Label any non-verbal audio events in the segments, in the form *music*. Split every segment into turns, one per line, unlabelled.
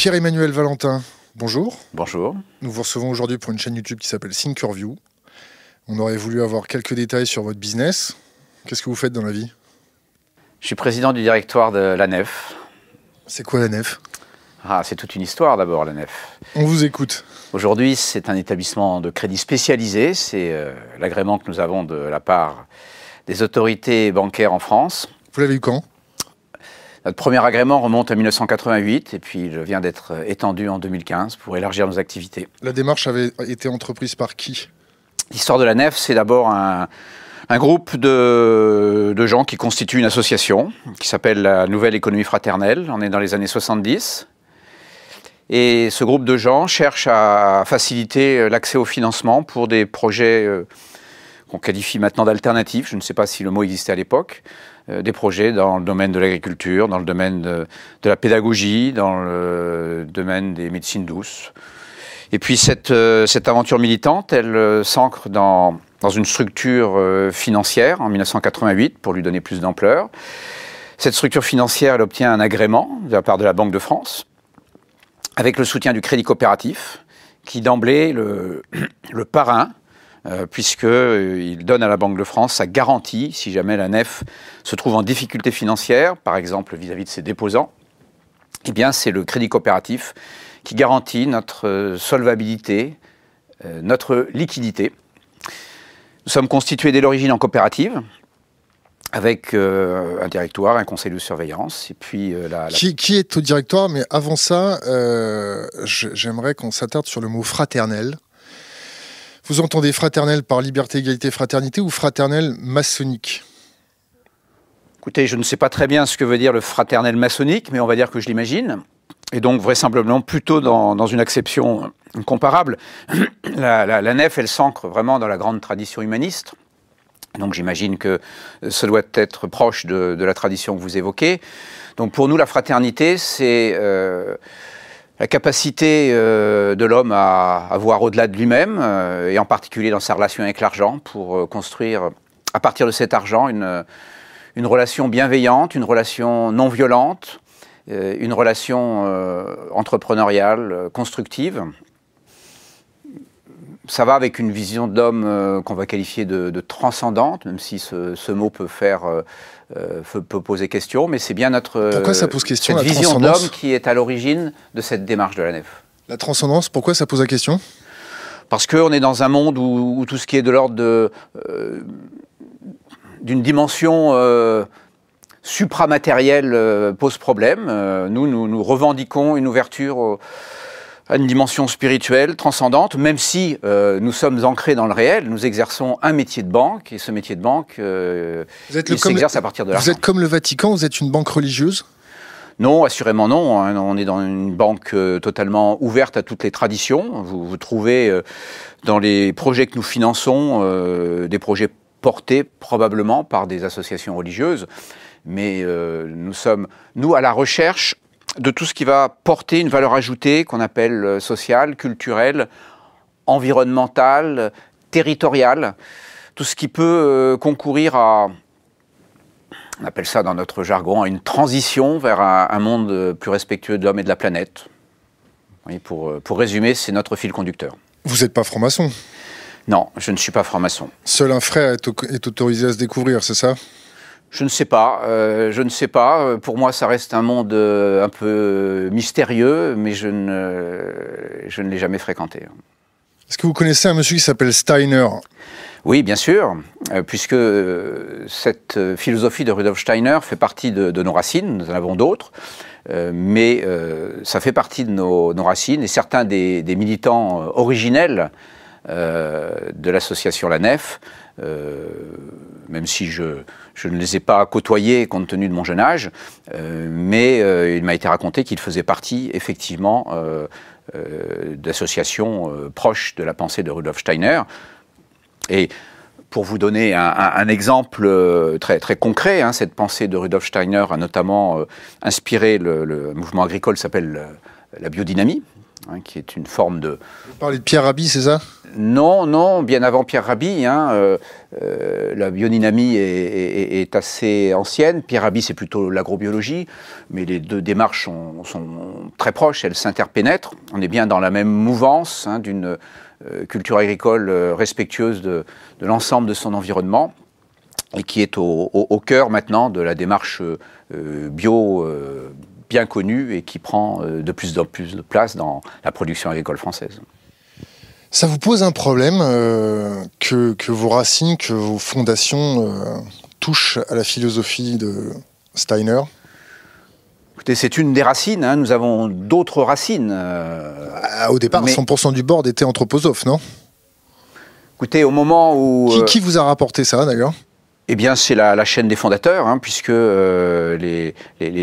Pierre-Emmanuel Valentin, bonjour.
Bonjour.
Nous vous recevons aujourd'hui pour une chaîne YouTube qui s'appelle Thinkerview. On aurait voulu avoir quelques détails sur votre business. Qu'est-ce que vous faites dans la vie?
Je suis président du directoire de la Nef.
C'est quoi la nef?
Ah, c'est toute une histoire d'abord, la Nef.
On vous écoute.
Aujourd'hui, c'est un établissement de crédit spécialisé. C'est euh, l'agrément que nous avons de la part des autorités bancaires en France.
Vous l'avez eu quand?
Notre premier agrément remonte à 1988 et puis il vient d'être étendu en 2015 pour élargir nos activités.
La démarche avait été entreprise par qui?
L'histoire de la Nef, c'est d'abord un, un groupe de, de gens qui constituent une association qui s'appelle la Nouvelle Économie Fraternelle. On est dans les années 70. Et ce groupe de gens cherche à faciliter l'accès au financement pour des projets euh, qu'on qualifie maintenant d'alternatifs. Je ne sais pas si le mot existait à l'époque. Euh, des projets dans le domaine de l'agriculture, dans le domaine de, la pédagogie, dans le domaine des médecines douces. Et puis cette, euh, cette aventure militante, elle euh, s'ancre dans, dans une structure financière en 1988 pour lui donner plus d'ampleur. Cette structure financière, elle obtient un agrément de la part de la Banque de France avec le soutien du Crédit Coopératif qui d'emblée le, *clears throat* le parrain euh, puisqu'il donne à la Banque de France sa garantie si jamais la nef se trouve en difficulté financière, par exemple vis-à-vis de ses déposants. Eh bien, c'est le Crédit Coopératif qui garantit notre euh, solvabilité, euh, notre liquidité. Nous sommes constitués dès l'origine en coopérative, avec euh, un directoire, un conseil de surveillance, et puis euh, la,
qui, est au directoire Mais avant ça, euh, j'aimerais qu'on s'attarde sur le mot fraternel. Vous entendez fraternel par liberté, égalité, fraternité ou fraternel maçonnique?
Écoutez, je ne sais pas très bien ce que veut dire le fraternel maçonnique, mais on va dire que je l'imagine. Et donc, vraisemblablement, plutôt dans, une acception comparable. *clears throat* La, nef, elle s'ancre vraiment dans la grande tradition humaniste. Donc, j'imagine que ce doit être proche de, de la tradition que vous évoquez. Donc, pour nous, la fraternité, c'est euh, la capacité euh, de l'homme à, voir au-delà de lui-même, euh, et en particulier dans sa relation avec l'argent, pour euh, construire, à partir de cet argent, une relation bienveillante, une relation non violente, une relation entrepreneuriale, constructive. Ça va avec une vision d'homme euh, qu'on va qualifier de, de transcendante, même si ce, ce mot peut faire euh, euh, peut- poser question, mais c'est bien notre
Pourquoi ça pose question,
cette
la
vision d'homme qui est à l'origine de cette démarche de la nef.
La transcendance, pourquoi ça pose la question?
Parce qu'on est dans un monde où, où tout ce qui est de l'ordre de, d'une dimension supramatérielle pose problème. Nous, nous, nous revendiquons une ouverture au- une dimension spirituelle, transcendante, même si euh, nous sommes ancrés dans le réel, nous exerçons un métier de banque, et ce métier de banque, euh,
Vous êtes,
il s'exerce à partir de
vous
l'argent.
êtes comme le Vatican, vous êtes une banque religieuse?
Non, assurément non. hein. On est dans une banque euh, totalement ouverte à toutes les traditions. Vous, vous trouvez dans les projets que nous finançons euh, des projets portés probablement par des associations religieuses, mais euh, nous sommes, nous, à la recherche de tout ce qui va porter une valeur ajoutée qu'on appelle euh, sociale, culturelle, environnementale, territoriale, tout ce qui peut euh, concourir à, on appelle ça dans notre jargon, une transition vers un, un monde euh, plus respectueux de l'homme et de la planète. Oui, pour, pour résumer, c'est notre fil conducteur.
Vous n'êtes pas franc-maçon?
Non, je ne suis pas franc-maçon.
Seul un frère est, au- est autorisé à se découvrir, c'est ça?
Je ne sais pas, euh, je ne sais pas. Euh, Pour moi, ça reste un monde euh, un peu mystérieux, mais je ne, je ne l'ai jamais fréquenté.
Est-ce que vous connaissez un monsieur qui s'appelle Steiner?
Oui, bien sûr, puisque cette philosophie de Rudolf Steiner fait partie de, de nos racines, nous en avons d'autres, mais ça fait partie de nos, nos racines, et certains des, des militants originels de l'association La Nef, même si je, je ne les ai pas côtoyés compte tenu de mon jeune âge, euh, mais euh, il m'a été raconté qu'ils faisaient partie effectivement euh, d'associations proches de la pensée de Rudolf Steiner. Et pour vous donner un, exemple très, concret, hein, cette pensée de Rudolf Steiner a notamment inspiré le, le mouvement agricole s'appelle la biodynamie, hein, qui est une forme de...
Vous parlez de Pierre Rabhi, c'est ça?
Non, non, bien avant Pierre Rabhi. Hein, euh, euh, la biodynamie est, assez ancienne. Pierre Rabhi, c'est plutôt l'agrobiologie, mais les deux démarches sont, très proches, elles s'interpénètrent. On est bien dans la même mouvance hein, d'une euh, culture agricole respectueuse de, l'ensemble de son environnement et qui est au, cœur maintenant de la démarche bio bien connue et qui prend de plus en plus de place dans la production agricole française.
Ça vous pose un problème euh, que, vos racines, que vos fondations euh, touchent à la philosophie de Steiner?
Écoutez, c'est une des racines. Hein. Nous avons d'autres racines. Euh,
ah, au départ, 100% du board était anthroposophe, non?
Écoutez, au moment où...
Qui, vous a rapporté ça, d'ailleurs?
Eh bien, c'est la, chaîne des fondateurs, hein, puisque les,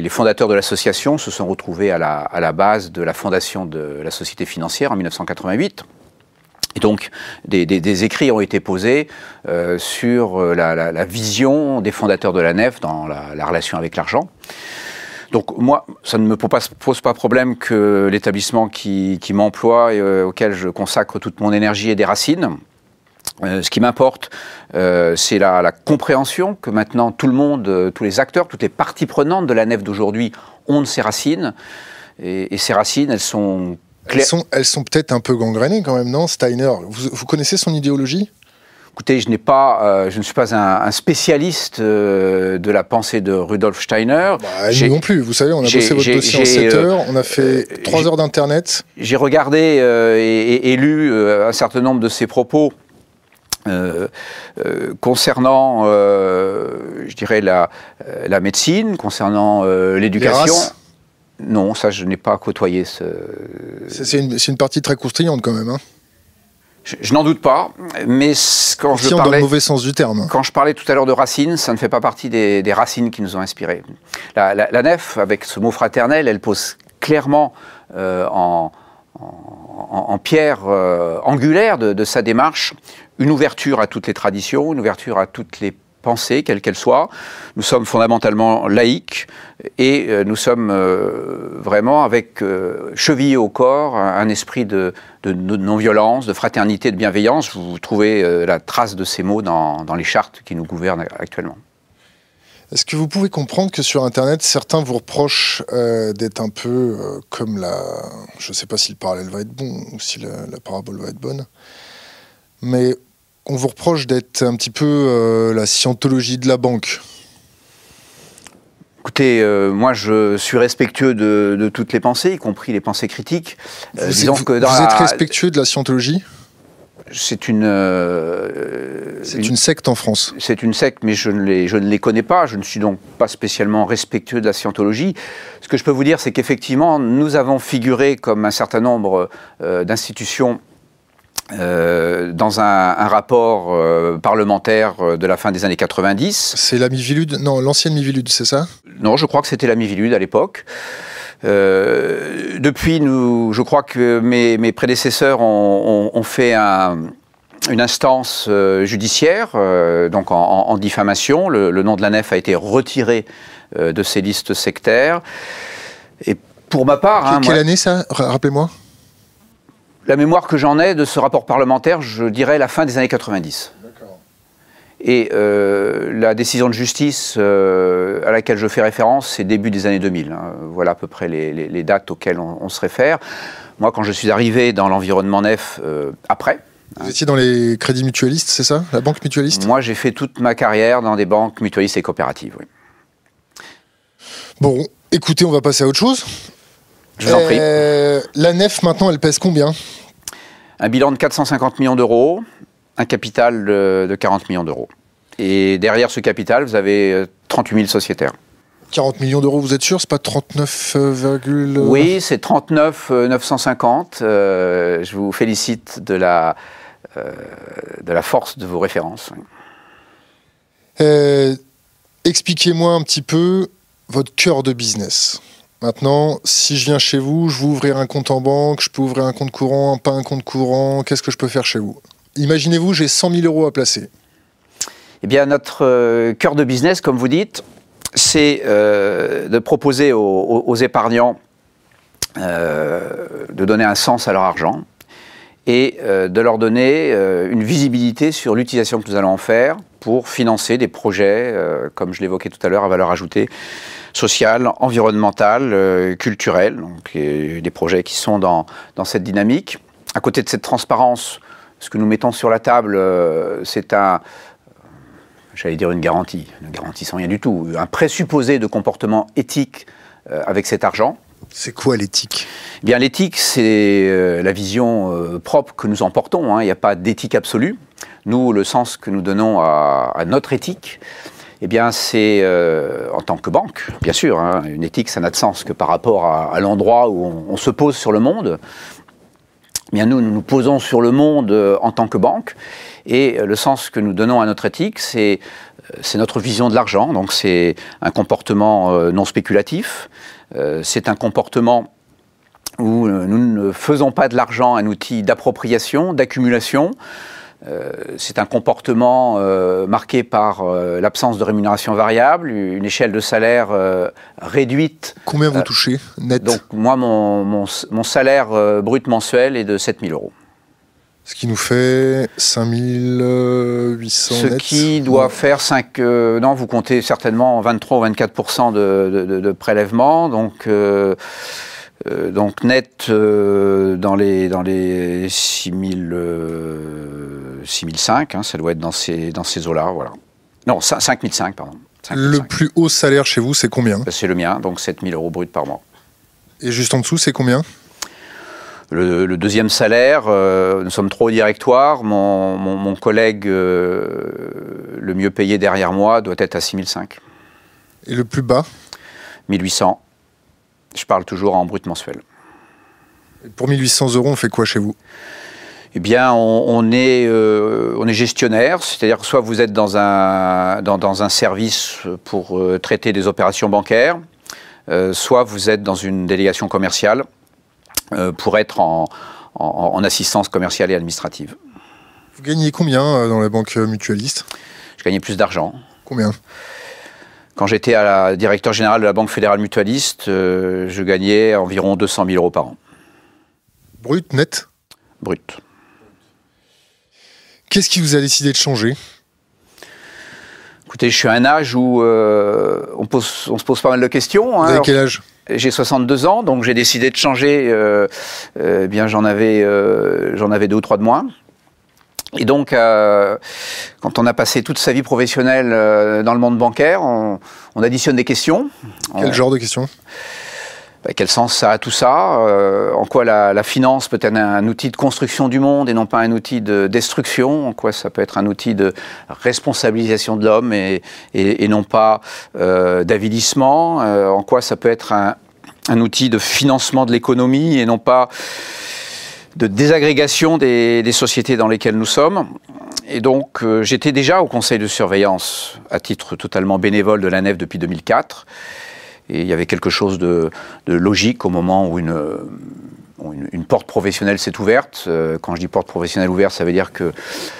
fondateurs de l'association se sont retrouvés à la, base de la fondation de la société financière en 1988. Et donc, des, écrits ont été posés euh, sur euh, la, vision des fondateurs de la nef dans la, relation avec l'argent. Donc moi, ça ne me pose pas, problème que l'établissement qui, m'emploie et euh, auquel je consacre toute mon énergie ait des racines. Ce qui m'importe, c'est la, compréhension que maintenant tout le monde, tous les acteurs, toutes les parties prenantes de la nef d'aujourd'hui ont de ces racines. Et, et, ces racines, elles sont
elles sont, elles sont peut-être un peu gangrénées quand même, non Steiner, vous, connaissez son idéologie?
Écoutez, je, pas, euh, je ne suis pas un, spécialiste euh, de la pensée de Rudolf Steiner.
Bah, non plus, vous savez, on a bossé votre dossier en 7 euh, heures, on a fait 3 heures d'internet.
J'ai regardé et, lu un certain nombre de ses propos. Concernant, je dirais, la, la médecine, concernant l'éducation. Non, ça, je n'ai pas côtoyé ce.
C'est une, partie très constrignante quand même. Hein.
je, n'en doute pas, mais quand je parlais,
dans le mauvais sens du terme.
Quand je parlais tout à l'heure de racines, ça ne fait pas partie des, racines qui nous ont inspirés. La, nef, avec ce mot fraternel, elle pose clairement euh, en, pierre euh, angulaire de, de, sa démarche une ouverture à toutes les traditions, une ouverture à toutes les pensée, quelle qu'elle soit. Nous sommes fondamentalement laïques et euh, nous sommes euh, vraiment avec euh, chevillé au corps un, esprit de, non-violence, de fraternité, de bienveillance. Vous trouvez la trace de ces mots dans, les chartes qui nous gouvernent actuellement.
Est-ce que vous pouvez comprendre que sur Internet, certains vous reprochent d'être un peu comme la... Je ne sais pas si le parallèle va être bon ou si la, la parabole va être bonne, mais on vous reproche d'être un petit peu euh, la scientologie de la banque.
Écoutez, euh, moi je suis respectueux de, toutes les pensées, y compris les pensées critiques.
Euh, vous, que vous êtes respectueux de la scientologie?
C'est une,
c'est une, secte en France.
C'est une secte, mais je ne, les, je ne les connais pas. Je ne suis donc pas spécialement respectueux de la scientologie. Ce que je peux vous dire, c'est qu'effectivement, nous avons figuré comme un certain nombre d'institutions euh, dans un, rapport euh, parlementaire euh, de la fin des années 90.
C'est la Mivilude Non, l'ancienne Mivilude, c'est ça?
Non, je crois que c'était la Mivilude à l'époque. depuis, nous, je crois que mes, mes prédécesseurs ont, ont, fait un, une instance judiciaire, donc en, diffamation. Le, nom de la nef a été retiré de ces listes sectaires. Et pour ma part...
quelle année ça? Rappelez-moi
la mémoire que j'en ai de ce rapport parlementaire, je dirais la fin des années 90. Et euh, la décision de justice euh, à laquelle je fais référence, c'est début des années 2000. Hein. Voilà à peu près les, dates auxquelles on, se réfère. Moi, quand je suis arrivé dans l'environnement nef euh, après.
Vous étiez dans les crédits mutualistes, c'est ça? La banque mutualiste?
Moi, j'ai fait toute ma carrière dans des banques mutualistes et coopératives, oui.
Bon, écoutez, on va passer à autre chose.
Je vous en prie. Euh,
la nef, maintenant, elle pèse combien?
Un bilan de 450 millions d'euros, un capital de, 40 millions d'euros. Et derrière ce capital, vous avez 38 euh, 000 sociétaires.
40 millions d'euros, vous êtes sûr? C'est pas 39, euh,
Oui, c'est 39 950. je vous félicite de la, de la force de vos références.
Expliquez-moi un petit peu votre cœur de business. Maintenant, si je viens chez vous, je veux ouvrir un compte en banque, je peux ouvrir un compte courant, pas un compte courant, qu'est-ce que je peux faire chez vous? Imaginez-vous, j'ai 100 000 euros à placer.
Eh bien, notre euh, cœur de business, comme vous dites, c'est euh, de proposer aux, épargnants de donner un sens à leur argent et de leur donner une visibilité sur l'utilisation que nous allons en faire pour financer des projets, comme je l'évoquais tout à l'heure, à valeur ajoutée, sociale, environnementale, culturelle, donc des projets qui sont dans, dans cette dynamique. À côté de cette transparence, ce que nous mettons sur la table, c'est un, j'allais dire une garantie, une garantie sans rien du tout, un présupposé de comportement éthique euh, avec cet argent.
C'est quoi l'éthique?
Eh Bien, l'éthique, c'est euh, la vision euh, propre que nous emportons. Hein. Il n'y a pas d'éthique absolue. Nous, le sens que nous donnons à, notre éthique, eh bien, c'est en tant que banque, bien sûr. Hein. une éthique, ça n'a de sens que par rapport à, l'endroit où on, se pose sur le monde. Eh bien, nous, nous nous posons sur le monde en tant que banque. Et euh, le sens que nous donnons à notre éthique, c'est euh, notre vision de l'argent, donc c'est un comportement euh, non spéculatif, c'est un comportement où nous ne faisons pas de l'argent un outil d'appropriation, d'accumulation, c'est un comportement marqué par l'absence de rémunération variable, une échelle de salaire réduite.
Combien vous touchez net?
Donc moi, mon, mon, mon salaire brut mensuel est de 7000 euros.
Ce qui nous fait 5800
Ce qui doit faire 5... Euh, non, vous comptez certainement 23 ou 24 de, de, de, prélèvement. Donc, euh, euh, donc net dans les, dans les 6000, 6005, hein, ça doit être dans ces, dans ces eaux-là. Voilà. Non, 5005, pardon.
Le plus haut salaire chez vous, c'est combien?
C'est le mien, donc 7000 euros brut par mois.
Et juste en dessous, c'est combien?
Le, deuxième salaire, euh, nous sommes trop au directoire. Mon, collègue euh, le mieux payé derrière moi doit être à 6005.
Et le plus bas?
1800. Je parle toujours en brut mensuel.
Et pour 1800 euros, on fait quoi chez vous?
Eh bien, on, est, euh, on est gestionnaire, c'est-à-dire soit vous êtes dans un, dans, un service pour traiter des opérations bancaires, soit vous êtes dans une délégation commerciale euh, pour être en, assistance commerciale et administrative.
Vous gagnez combien euh, dans la banque mutualiste?
Je gagnais plus d'argent.
Combien?
Quand j'étais à la directeur général de la Banque fédérale mutualiste, euh, je gagnais environ 200 000 euros par an.
Brut, net?
Brut.
Qu'est-ce qui vous a décidé de changer?
Écoutez, je suis à un âge où on, pose, on, se pose pas mal de questions.
Hein. Vous quel âge?
J'ai 62 ans, donc j'ai décidé de changer. Euh, euh, eh bien, j'en avais, euh, j'en avais deux ou trois de moins. Et donc, quand on a passé toute sa vie professionnelle dans le monde bancaire, on, additionne des questions.
Quel genre de questions?
Quel sens ça a tout ça En quoi la, finance peut être un, outil de construction du monde et non pas un outil de destruction En quoi ça peut être un outil de responsabilisation de l'homme et, non pas d'avilissement En quoi ça peut être un, un outil de financement de l'économie et non pas de désagrégation des, sociétés dans lesquelles nous sommes. Et donc, euh, j'étais déjà au conseil de surveillance à titre totalement bénévole de la nef depuis 2004. Et il y avait quelque chose de, logique au moment où une, porte professionnelle s'est ouverte. Euh, quand je dis porte professionnelle ouverte, ça veut dire que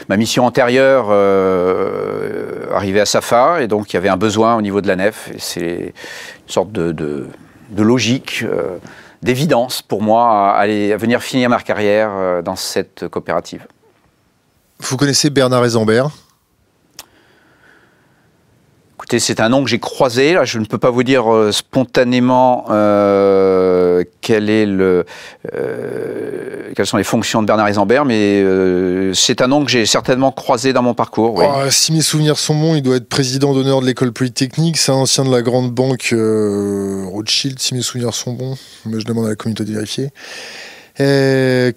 ma mission antérieure euh, arrivait à sa fin et donc il y avait un besoin au niveau de la nef. C'est une sorte de logique, euh, d'évidence pour moi à, venir finir ma carrière dans cette coopérative.
Vous connaissez Bernard
C'est un nom que j'ai croisé. Je ne peux pas vous dire euh, spontanément euh, euh, quelles sont les fonctions de Bernard Isambert, mais c'est un nom que j'ai certainement croisé dans mon parcours.
Oh, si mes souvenirs sont bons, il doit être président d'honneur de l'école polytechnique. C'est un ancien de la grande banque Rothschild, si mes souvenirs sont bons. Mais je demande à la communauté de vérifier. qui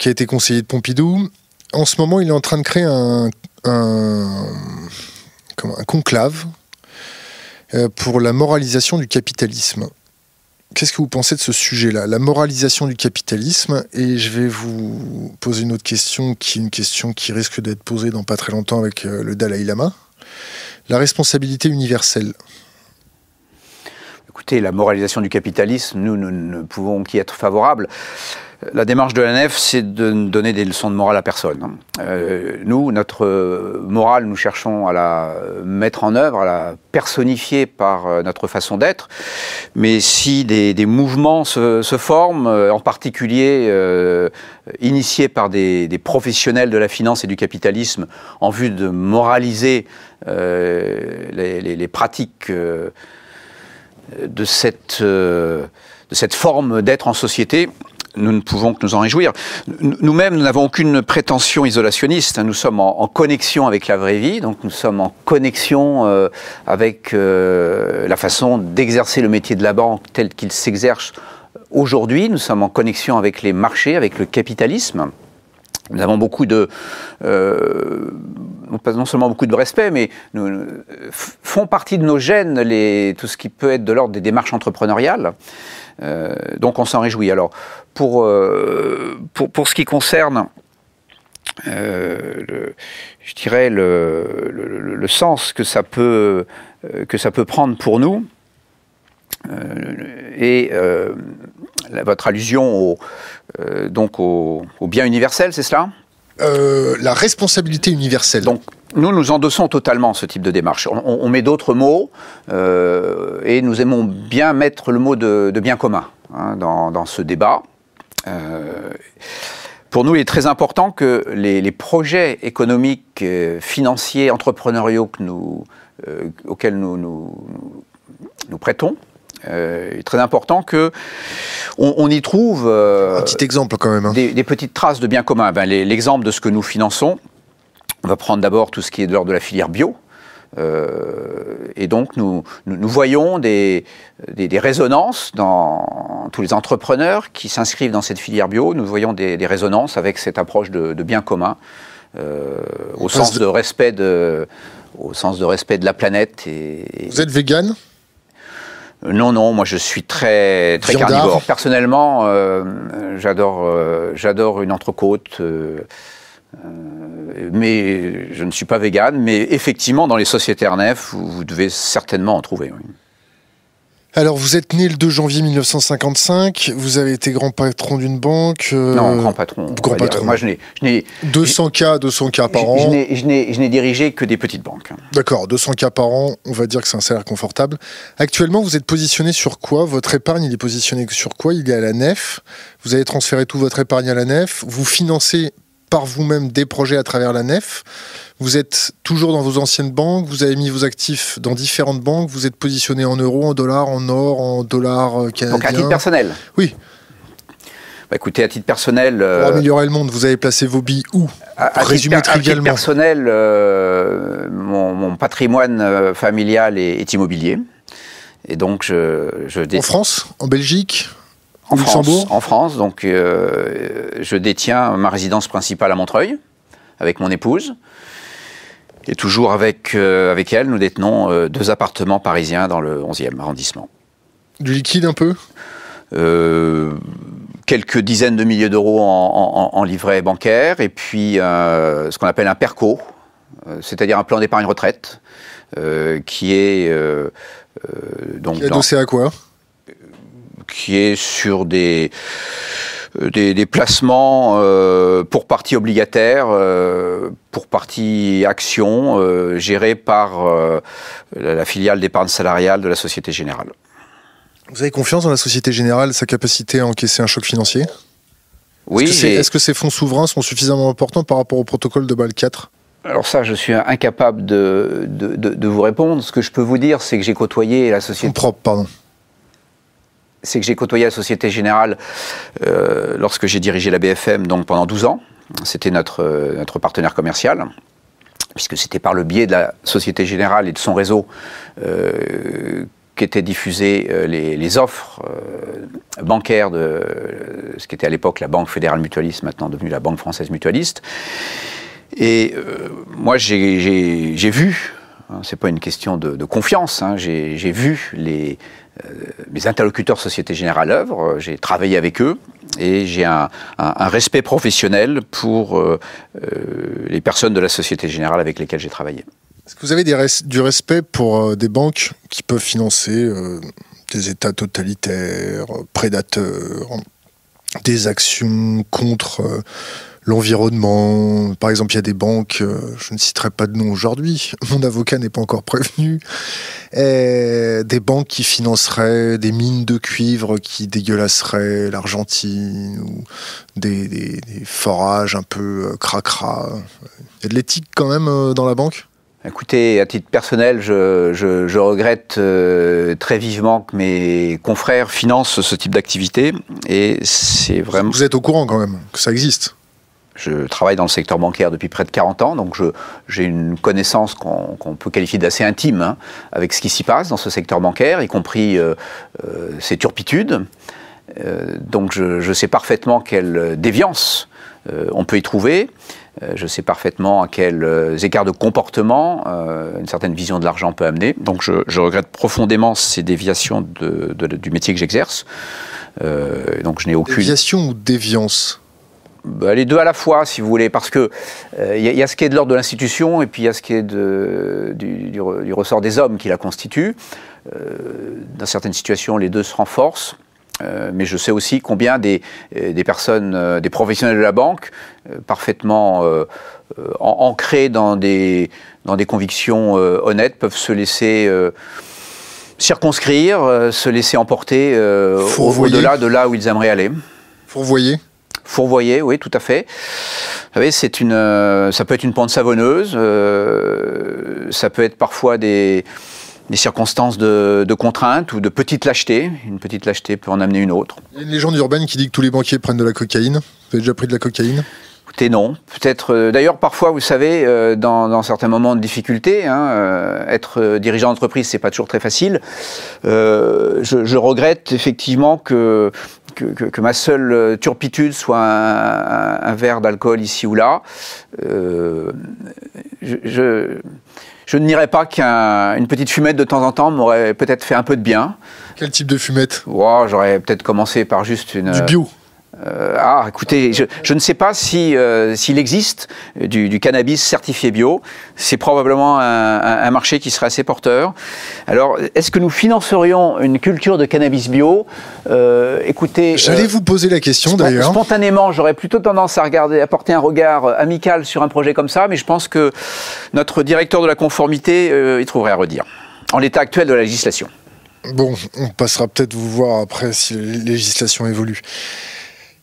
a été conseiller de Pompidou. En ce moment, il est en train de créer un, conclave pour la moralisation du capitalisme. Qu'est-ce que vous pensez de ce sujet-là La moralisation du capitalisme, et je vais vous poser une autre question, qui est une question qui risque d'être posée dans pas très longtemps avec euh, le Dalai Lama. La responsabilité universelle.
Écoutez, la moralisation du capitalisme, nous, nous ne pouvons qu'y être favorables. La démarche de la nef, c'est de ne donner des leçons de morale à personne. Euh, nous, notre morale, nous cherchons à la mettre en œuvre, à la personnifier par euh, notre façon d'être. Mais si des, mouvements se, forment, euh, en particulier initiés par des, professionnels de la finance et du capitalisme, en vue de moraliser les, pratiques de cette, de cette forme d'être en société, nous ne pouvons que nous en réjouir. Nous-mêmes, nous n'avons aucune prétention isolationniste. Nous sommes en, connexion avec la vraie vie, donc nous sommes en connexion euh, avec euh, la façon d'exercer le métier de la banque tel qu'il s'exerce aujourd'hui. Nous sommes en connexion avec les marchés, avec le capitalisme. Nous avons beaucoup de, euh, non seulement beaucoup de respect, mais nous, font partie de nos gènes tout ce qui peut être de l'ordre des démarches entrepreneuriales. Euh, donc on s'en réjouit. Alors pour, euh, pour, pour, ce qui concerne, euh, le, je dirais, le, le, le, sens que ça peut, que ça peut prendre pour nous, et votre allusion au, donc au, au bien universel, c'est cela?
La responsabilité universelle.
Donc nous, nous endossons totalement ce type de démarche. On, met d'autres mots euh, et nous aimons bien mettre le mot de, bien commun hein, dans, ce débat. Euh, pour nous, il est très important que les, projets économiques, euh, financiers, entrepreneuriaux que nous, auxquels nous, nous, prêtons, il est très important que on, y trouve
un petit exemple quand même hein.
des, petites traces de bien commun. Ben, l'exemple de ce que nous finançons, on va prendre d'abord tout ce qui est de l'ordre de la filière bio. Euh, et donc, nous, nous, voyons des, des, résonances dans tous les entrepreneurs qui s'inscrivent dans cette filière bio. Nous voyons des, résonances avec cette approche de, bien commun, euh, au, sens de... respect de, au sens de respect de la planète. Et,
Vous êtes vegan?
Non, non, moi je suis très, très carnivore. Personnellement, euh, j'adore, j'adore une entrecôte. Euh, mais je ne suis pas vegan, mais effectivement, dans les sociétés RNF, vous, devez certainement en trouver.
Alors, vous êtes né le 2 janvier 1955, vous avez été grand patron d'une banque.
Euh, non, grand patron.
Grand patron.
Moi, je n'ai.
200 cas, 200 cas par an.
Je n'ai dirigé que des petites banques.
D'accord, 200 cas par an, on va dire que c'est un salaire confortable. Actuellement, vous êtes positionné sur quoi? Votre épargne, il est positionné sur quoi? Il est à la nef. Vous avez transféré tout votre épargne à la nef. Vous financez par vous-même des projets à travers la nef. Vous êtes toujours dans vos anciennes banques, vous avez mis vos actifs dans différentes banques, vous êtes positionné en euros, en dollars, en or, en dollars canadiens. Euh, Donc à
titre personnel
Oui.
Bah écoutez, à titre personnel.
Pour euh, améliorer le monde, vous avez placé vos billes où?
à, titre, à titre personnel, euh, mon, patrimoine familial est, immobilier. Et donc, je, je
En France En Belgique?
En France, en France, donc euh, je détiens ma résidence principale à Montreuil avec mon épouse. Et toujours avec, euh, avec elle, nous détenons euh, deux appartements parisiens dans le 11e arrondissement.
Du liquide un peu?
Quelques dizaines de milliers d'euros en, en, livret bancaire et puis ce qu'on appelle un PERCO, c'est-à-dire un plan d'épargne retraite, qui est
donc. Qui est adossé à quoi?
Qui est sur des, euh, des, placements euh, pour partie obligataire, euh, pour partie action, gérés par la filiale d'épargne salariale de la Société Générale.
Vous avez confiance dans la Société Générale, sa capacité à encaisser un choc financier?
Oui.
Est-ce que, ces fonds souverains sont suffisamment importants par rapport au protocole de Bâle 4
alors ça, je suis incapable de, de, vous répondre. Ce que je peux vous dire, c'est que j'ai côtoyé la société.
propre, pardon
c'est que j'ai côtoyé la Société Générale euh, lorsque j'ai dirigé la BFM donc pendant 12 ans. C'était notre, euh, notre partenaire commercial, puisque c'était par le biais de la Société Générale et de son réseau euh, qu'étaient diffusées les, offres bancaires de ce qui était à l'époque la Banque Fédérale Mutualiste, maintenant devenue la Banque Française Mutualiste. Et moi, j'ai vu, hein, c'est pas une question de, confiance, hein, j'ai vu les, mes euh, interlocuteurs Société Générale œuvre, euh, j'ai travaillé avec eux et j'ai un, respect professionnel pour euh, les personnes de la Société Générale avec lesquelles j'ai travaillé.
Est-ce que vous avez du respect pour des banques qui peuvent financer des États totalitaires, prédateurs, des actions contre l'environnement. Par exemple, il y a des banques, euh, je ne citerai pas de nom aujourd'hui, *laughs* mon avocat n'est pas encore prévenu, des banques qui financeraient des mines de cuivre qui dégueulasseraient l'Argentine, ou des, forages un peu euh, cracra. Il y a de l'éthique quand même dans la banque?
Écoutez, à titre personnel, je, regrette euh, très vivement que mes confrères financent ce type d'activité. Et c'est vraiment.
Vous êtes au courant quand même que ça existe
je travaille dans le secteur bancaire depuis près de 40 ans, donc j'ai une connaissance qu'on peut qualifier d'assez intime hein, avec ce qui s'y passe dans ce secteur bancaire, y compris euh, euh, ses turpitudes. donc je, sais parfaitement quelle déviance on peut y trouver. Euh, je sais parfaitement à quels euh, écarts de comportement euh, une certaine vision de l'argent peut amener. Donc je, regrette profondément ces déviations du métier que j'exerce. donc je n'ai aucune...
Déviation ou déviance
bah, les deux à la fois, si vous voulez, parce que il y, a ce qui est de l'ordre de l'institution et puis il y a ce qui est de, du, du, ressort des hommes qui la constituent. dans certaines situations, les deux se renforcent. Euh, mais je sais aussi combien des, euh, des personnes, euh, des professionnels de la banque, parfaitement ancrés dans des, dans des convictions honnêtes, peuvent se laisser circonscrire, se laisser emporter au-delà de là où ils aimeraient aller.
Fourvoyer
Fourvoyer, oui, tout à fait. Vous savez, c'est une, ça peut être une pente savonneuse, ça peut être parfois des, des circonstances de, contrainte ou de petite lâcheté. Une petite lâcheté peut en amener une autre.
Il y a une légende urbaine qui dit que tous les banquiers prennent de la cocaïne. Vous avez déjà pris de la cocaïne?
Écoutez, non. Peut-être. Euh, d'ailleurs, parfois, vous savez, euh, dans, certains moments de difficulté, hein, euh, être dirigeant d'entreprise, c'est pas toujours très facile. Je, regrette effectivement que que, ma seule turpitude soit un, verre d'alcool ici ou là. je, je ne dirais pas qu'une petite fumette de temps en temps m'aurait peut-être fait un peu de bien.
Quel type de fumette?
J'aurais peut-être commencé par juste une...
Du bio
euh, ah, écoutez, je, ne sais pas si euh, s'il existe du, cannabis certifié bio. C'est probablement un, marché qui serait assez porteur. Alors, est-ce que nous financerions une culture de cannabis bio?
Euh, Écoutez, j'allais vous poser la question d'ailleurs.
Spontanément, j'aurais plutôt tendance à regarder, à porter un regard amical sur un projet comme ça, mais je pense que notre directeur de la conformité y trouverait à redire en l'état actuel de la législation.
Bon, on passera peut-être vous voir après si la législation évolue.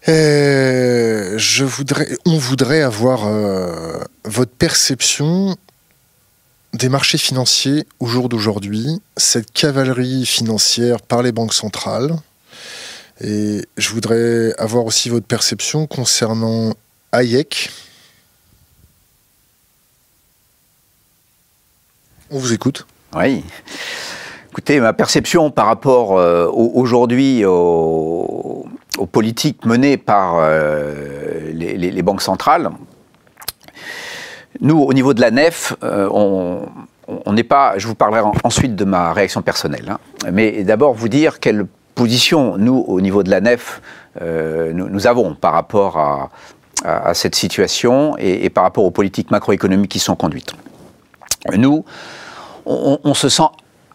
Euh, je voudrais, on voudrait avoir euh, votre perception des marchés financiers au jour d'aujourd'hui, cette cavalerie financière par les banques centrales. Et je voudrais avoir aussi votre perception concernant Hayek. On vous écoute.
Oui. Écoutez, ma perception par rapport euh, aujourd'hui au, aux politiques menées par euh, les, banques centrales, nous, au niveau de la nef, euh, on n'est pas. Je vous parlerai ensuite de ma réaction personnelle, hein, mais d'abord vous dire quelle position nous, au niveau de la nef, euh, nous, avons par rapport à, cette situation et, par rapport aux politiques macroéconomiques qui sont conduites. Nous, on se sent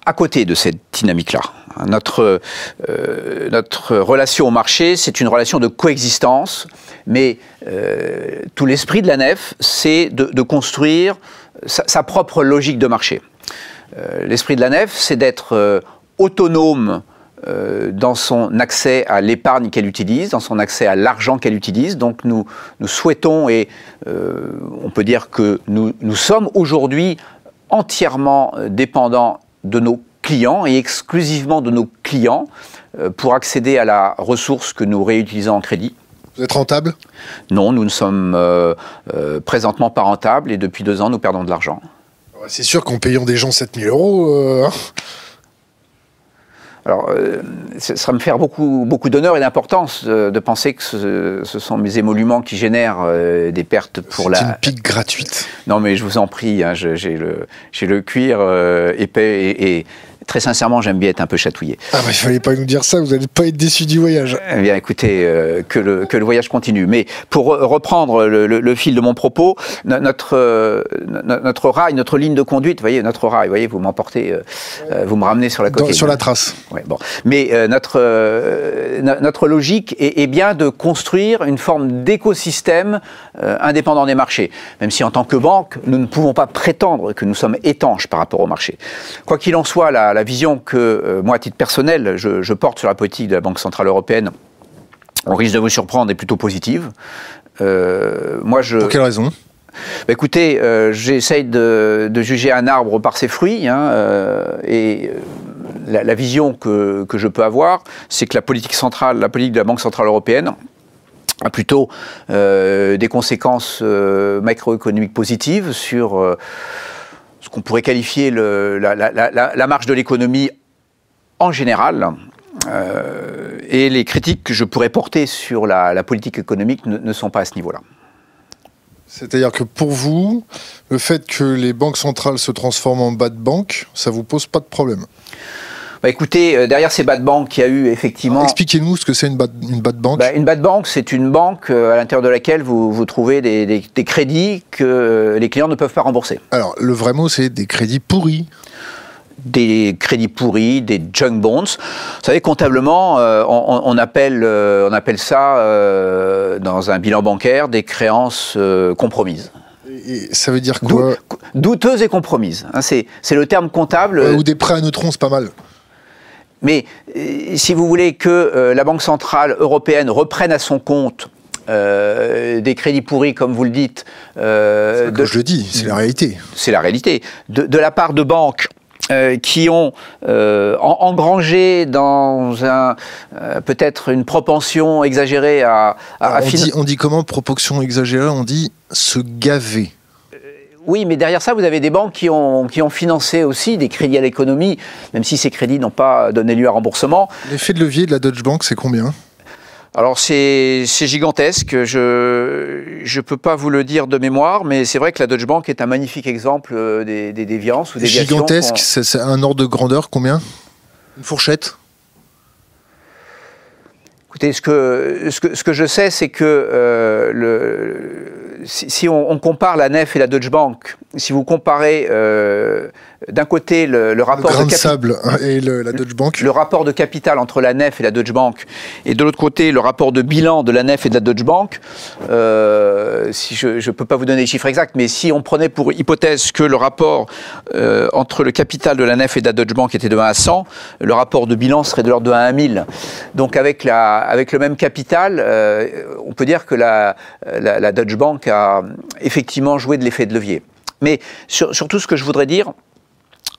à côté de cette dynamique-là. Notre, euh, notre relation au marché, c'est une relation de coexistence, mais euh, tout l'esprit de la nef, c'est de, construire sa, propre logique de marché. Euh, l'esprit de la nef, c'est d'être autonome dans son accès à l'épargne qu'elle utilise, dans son accès à l'argent qu'elle utilise. Donc nous, nous souhaitons, et on peut dire que nous, nous sommes aujourd'hui entièrement dépendants de nos clients et exclusivement de nos clients euh, pour accéder à la ressource que nous réutilisons en crédit.
Vous êtes rentable?
Non, nous ne sommes euh, euh, présentement pas rentables et depuis deux ans, nous perdons de l'argent.
C'est sûr qu'en payant des gens 7000 euros, hein.
Alors, euh, ça me fait beaucoup, beaucoup d'honneur et d'importance de, penser que ce, sont mes émoluments qui génèrent euh, des pertes pour la.
C'est une pique gratuite.
Non, mais je vous en prie, hein, j'ai le, le, cuir euh, épais et, très sincèrement, j'aime bien être un peu chatouillé.
Ah bah, il fallait pas nous dire ça, vous n'allez pas être déçu du voyage.
Eh bien, écoutez, euh, que, le, que le voyage continue. Mais pour reprendre le, fil de mon propos, notre, euh, notre rail, notre ligne de conduite, vous voyez, notre rail, vous voyez, vous m'emportez, euh, vous me ramenez sur la côte.
Sur la trace.
Ouais, bon. Mais notre, notre logique est, est, bien de construire une forme d'écosystème indépendant des marchés. Même si en tant que banque, nous ne pouvons pas prétendre que nous sommes étanches par rapport au marché. Quoi qu'il en soit, la, la vision que euh, moi, à titre personnel, je, porte sur la politique de la Banque Centrale Européenne, on risque de vous surprendre, est plutôt positive.
Euh, moi, je... Pour quelle raison?
Bah, écoutez, euh, j'essaye de, juger un arbre par ses fruits, hein, et la, vision que, que, je peux avoir, c'est que la politique centrale, la politique de la Banque centrale européenne, a plutôt des conséquences macroéconomiques positives sur qu'on pourrait qualifier la, marge de l'économie en général. Euh, et les critiques que je pourrais porter sur la, politique économique ne, sont pas à ce niveau-là.
C'est-à-dire que pour vous, le fait que les banques centrales se transforment en bad bank, ça vous pose pas de problème?
Bah écoutez, euh, derrière ces bad banks, il y a eu effectivement.
Expliquez-nous ce que c'est une bad, une bad bank.
Bah, une bad bank, c'est une banque euh, à l'intérieur de laquelle vous, vous trouvez des, des, crédits que les clients ne peuvent pas rembourser.
Alors, le vrai mot, c'est des crédits pourris
des crédits pourris, des junk bonds. Vous savez, comptablement, euh, on, appelle, on appelle ça, dans un bilan bancaire, des créances compromises.
Et ça veut dire quoi?
Douteuses et compromises. Hein, c'est le terme comptable.
ou des prêts à neutrons, c'est pas mal.
Mais euh, si vous voulez que euh, la Banque centrale européenne reprenne à son compte euh, des crédits pourris, comme vous le dites.
Euh, de, je le dis, c'est la réalité.
C'est la réalité. De, la part de banques qui ont engrangé dans un peut-être une propension exagérée à,
à, on, dit, on dit comment propension exagérée? On dit se gaver.
Oui, mais derrière ça, vous avez des banques qui ont, qui ont financé aussi des crédits à l'économie, même si ces crédits n'ont pas donné lieu à remboursement.
L'effet de levier de la Deutsche Bank, c'est combien?
Alors c'est gigantesque, je ne peux pas vous le dire de mémoire, mais c'est vrai que la Deutsche Bank est un magnifique exemple euh, des, des déviances ou des
Gigantesque, c'est un ordre de grandeur combien? Une fourchette?
Écoutez, ce que, ce que, ce que je sais, c'est que euh, le, si, on, compare la NEF et la Deutsche Bank, si vous comparez euh, d'un côté le, rapport
de sable et la Deutsche Bank,
le rapport de capital entre la NEF et la Deutsche Bank, et de l'autre côté le rapport de bilan de la NEF et de la Deutsche Bank, euh, si je ne peux pas vous donner les chiffres exacts, mais si on prenait pour hypothèse que le rapport euh, entre le capital de la NEF et de la Deutsche Bank était de 1 à 100, le rapport de bilan serait de l'ordre de 1 à 1000. Donc avec, la, avec le même capital, on peut dire que la, la, la Deutsche Bank a effectivement joué de l'effet de levier. Mais surtout, ce que je voudrais dire,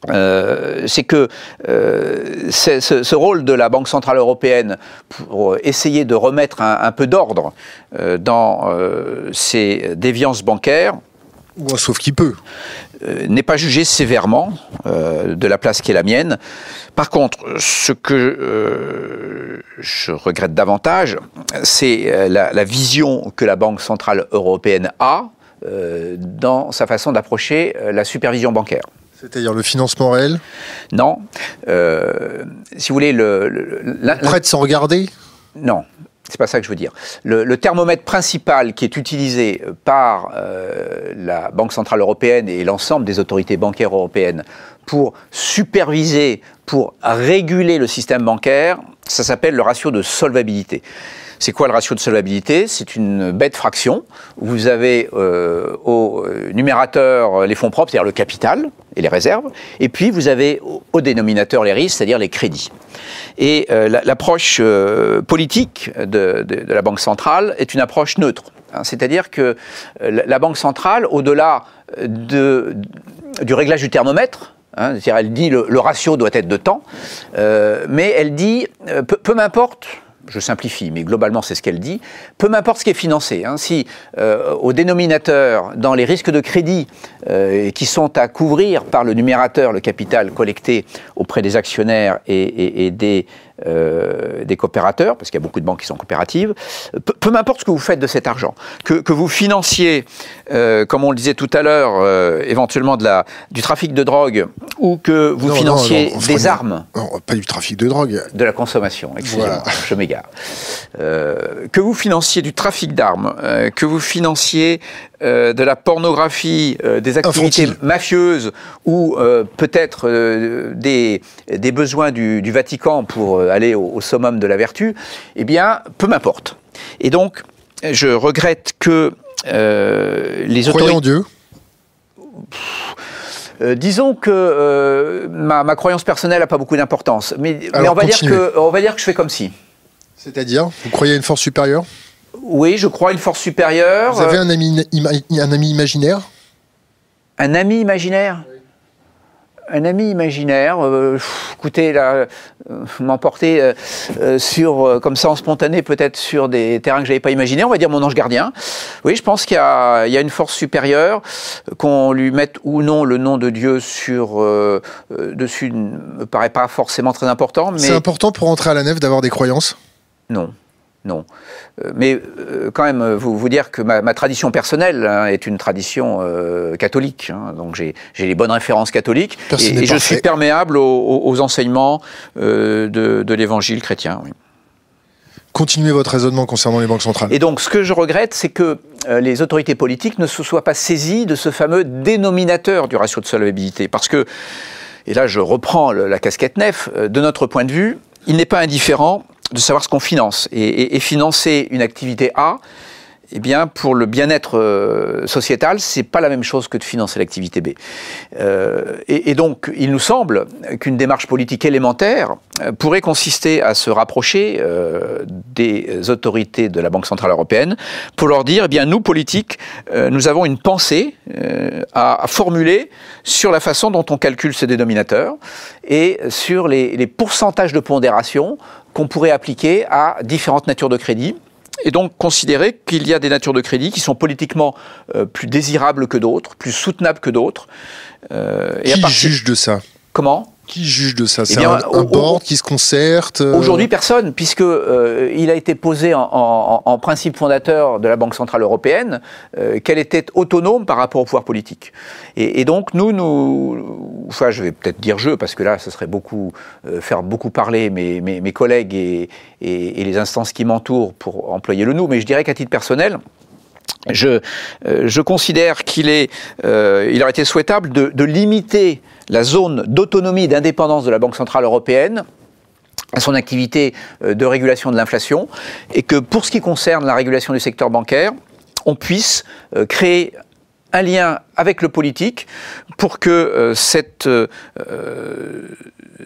euh, c'est que euh, ce, rôle de la Banque Centrale Européenne pour essayer de remettre un, peu d'ordre euh, dans ces déviances bancaires,
sauf qu'il peut,
n'est pas jugé sévèrement de la place qui est la mienne. Par contre, ce que je regrette davantage, c'est la, vision que la Banque Centrale Européenne a dans sa façon d'approcher la supervision bancaire.
C'est-à-dire le financement réel
Non. Euh, si vous voulez, le. le
Prête sans regarder
Non. C'est pas ça que je veux dire. Le, thermomètre principal qui est utilisé par euh, la Banque Centrale Européenne et l'ensemble des autorités bancaires européennes pour superviser, pour réguler le système bancaire, ça s'appelle le ratio de solvabilité. C'est quoi le ratio de solvabilité? C'est une bête fraction vous avez euh, au numérateur les fonds propres, c'est-à-dire le capital et les réserves, et puis vous avez au, dénominateur les risques, c'est-à-dire les crédits. Et euh, l'approche euh, politique de, la Banque centrale est une approche neutre. Hein. c'est-à-dire que la Banque centrale, au-delà de, du réglage du thermomètre, hein, c'est-à-dire elle dit le, le, ratio doit être de temps, mais elle dit peu m'importe je simplifie, mais globalement c'est ce qu'elle dit, peu m'importe ce qui est financé. Hein. si euh, au dénominateur, dans les risques de crédit euh, qui sont à couvrir par le numérateur, le capital collecté auprès des actionnaires et, des des coopérateurs, parce qu'il y a beaucoup de banques qui sont coopératives, peu, m'importe ce que vous faites de cet argent, que, vous financiez, comme on le disait tout à l'heure, éventuellement de la, du trafic de drogue, ou que vous financiez des armes.
Non, pas du trafic de drogue.
De la consommation, excusez-moi, *laughs* je m'égare. que vous financiez du trafic d'armes, que vous financiez euh, de la pornographie, euh, des activités mafieuses ou euh, peut-être des, des, besoins du, Vatican pour aller au, summum de la vertu, eh bien, peu m'importe. Et donc, je regrette que les autorités...
en Dieu.
Disons que ma, croyance personnelle n'a pas beaucoup d'importance, mais, mais on, va dire que, on va dire que je fais comme si.
C'est-à-dire, vous croyez à une force supérieure?
Oui, je crois une force supérieure.
Vous avez un ami, un ami imaginaire?
Un ami imaginaire? Un ami imaginaire, euh, écoutez, là, euh, m'emporter euh, sur, comme ça en spontané, peut-être sur des terrains que je n'avais pas imaginés, on va dire mon ange gardien. Oui, je pense qu'il y, y, a une force supérieure, qu'on lui mette ou non le nom de Dieu sur dessus ne me paraît pas forcément très important. Mais...
C'est important pour entrer à la nef d'avoir des croyances?
Non non. Euh, mais euh, quand même, euh, vous, vous dire que ma, tradition personnelle hein, est une tradition catholique. Hein. donc j'ai les bonnes références catholiques et, je suis perméable aux, enseignements de, l'évangile chrétien.
Continuez votre raisonnement concernant les banques centrales.
Et donc, ce que je regrette, c'est que les autorités politiques ne se soient pas saisies de ce fameux dénominateur du ratio de solvabilité. Parce que, et là je reprends la casquette nef, de notre point de vue, il n'est pas indifférent de savoir ce qu'on finance. Et, financer une activité A, eh bien, pour le bien-être euh, sociétal, c'est pas la même chose que de financer l'activité B. Euh, et, donc, il nous semble qu'une démarche politique élémentaire euh, pourrait consister à se rapprocher des autorités de la Banque centrale européenne pour leur dire, eh bien, nous politiques, nous avons une pensée à, formuler sur la façon dont on calcule ce dénominateur et sur les, les pourcentages de pondération qu'on pourrait appliquer à différentes natures de crédit et donc considérer qu'il y a des natures de crédit qui sont politiquement euh, plus désirables que d'autres, plus soutenables que d'autres.
Euh, qui juge de ça?
Comment?
Qui juge de ça eh C'est un, board qui se concerte
euh Aujourd'hui, personne, puisque euh, il a été posé en, principe fondateur de la Banque centrale européenne euh, qu'elle était autonome par rapport au pouvoir politique. Et, donc nous, nous, enfin, je vais peut-être dire je, parce que là, ce serait beaucoup faire beaucoup parler mes, mes, collègues et, et, les instances qui m'entourent pour employer le nous, mais je dirais qu'à titre personnel. Je, je considère qu'il il aurait été souhaitable de, limiter la zone d'autonomie et d'indépendance de la Banque Centrale Européenne à son activité euh, de régulation de l'inflation, et que pour ce qui concerne la régulation du secteur bancaire, on puisse euh, créer un lien avec le politique pour que euh,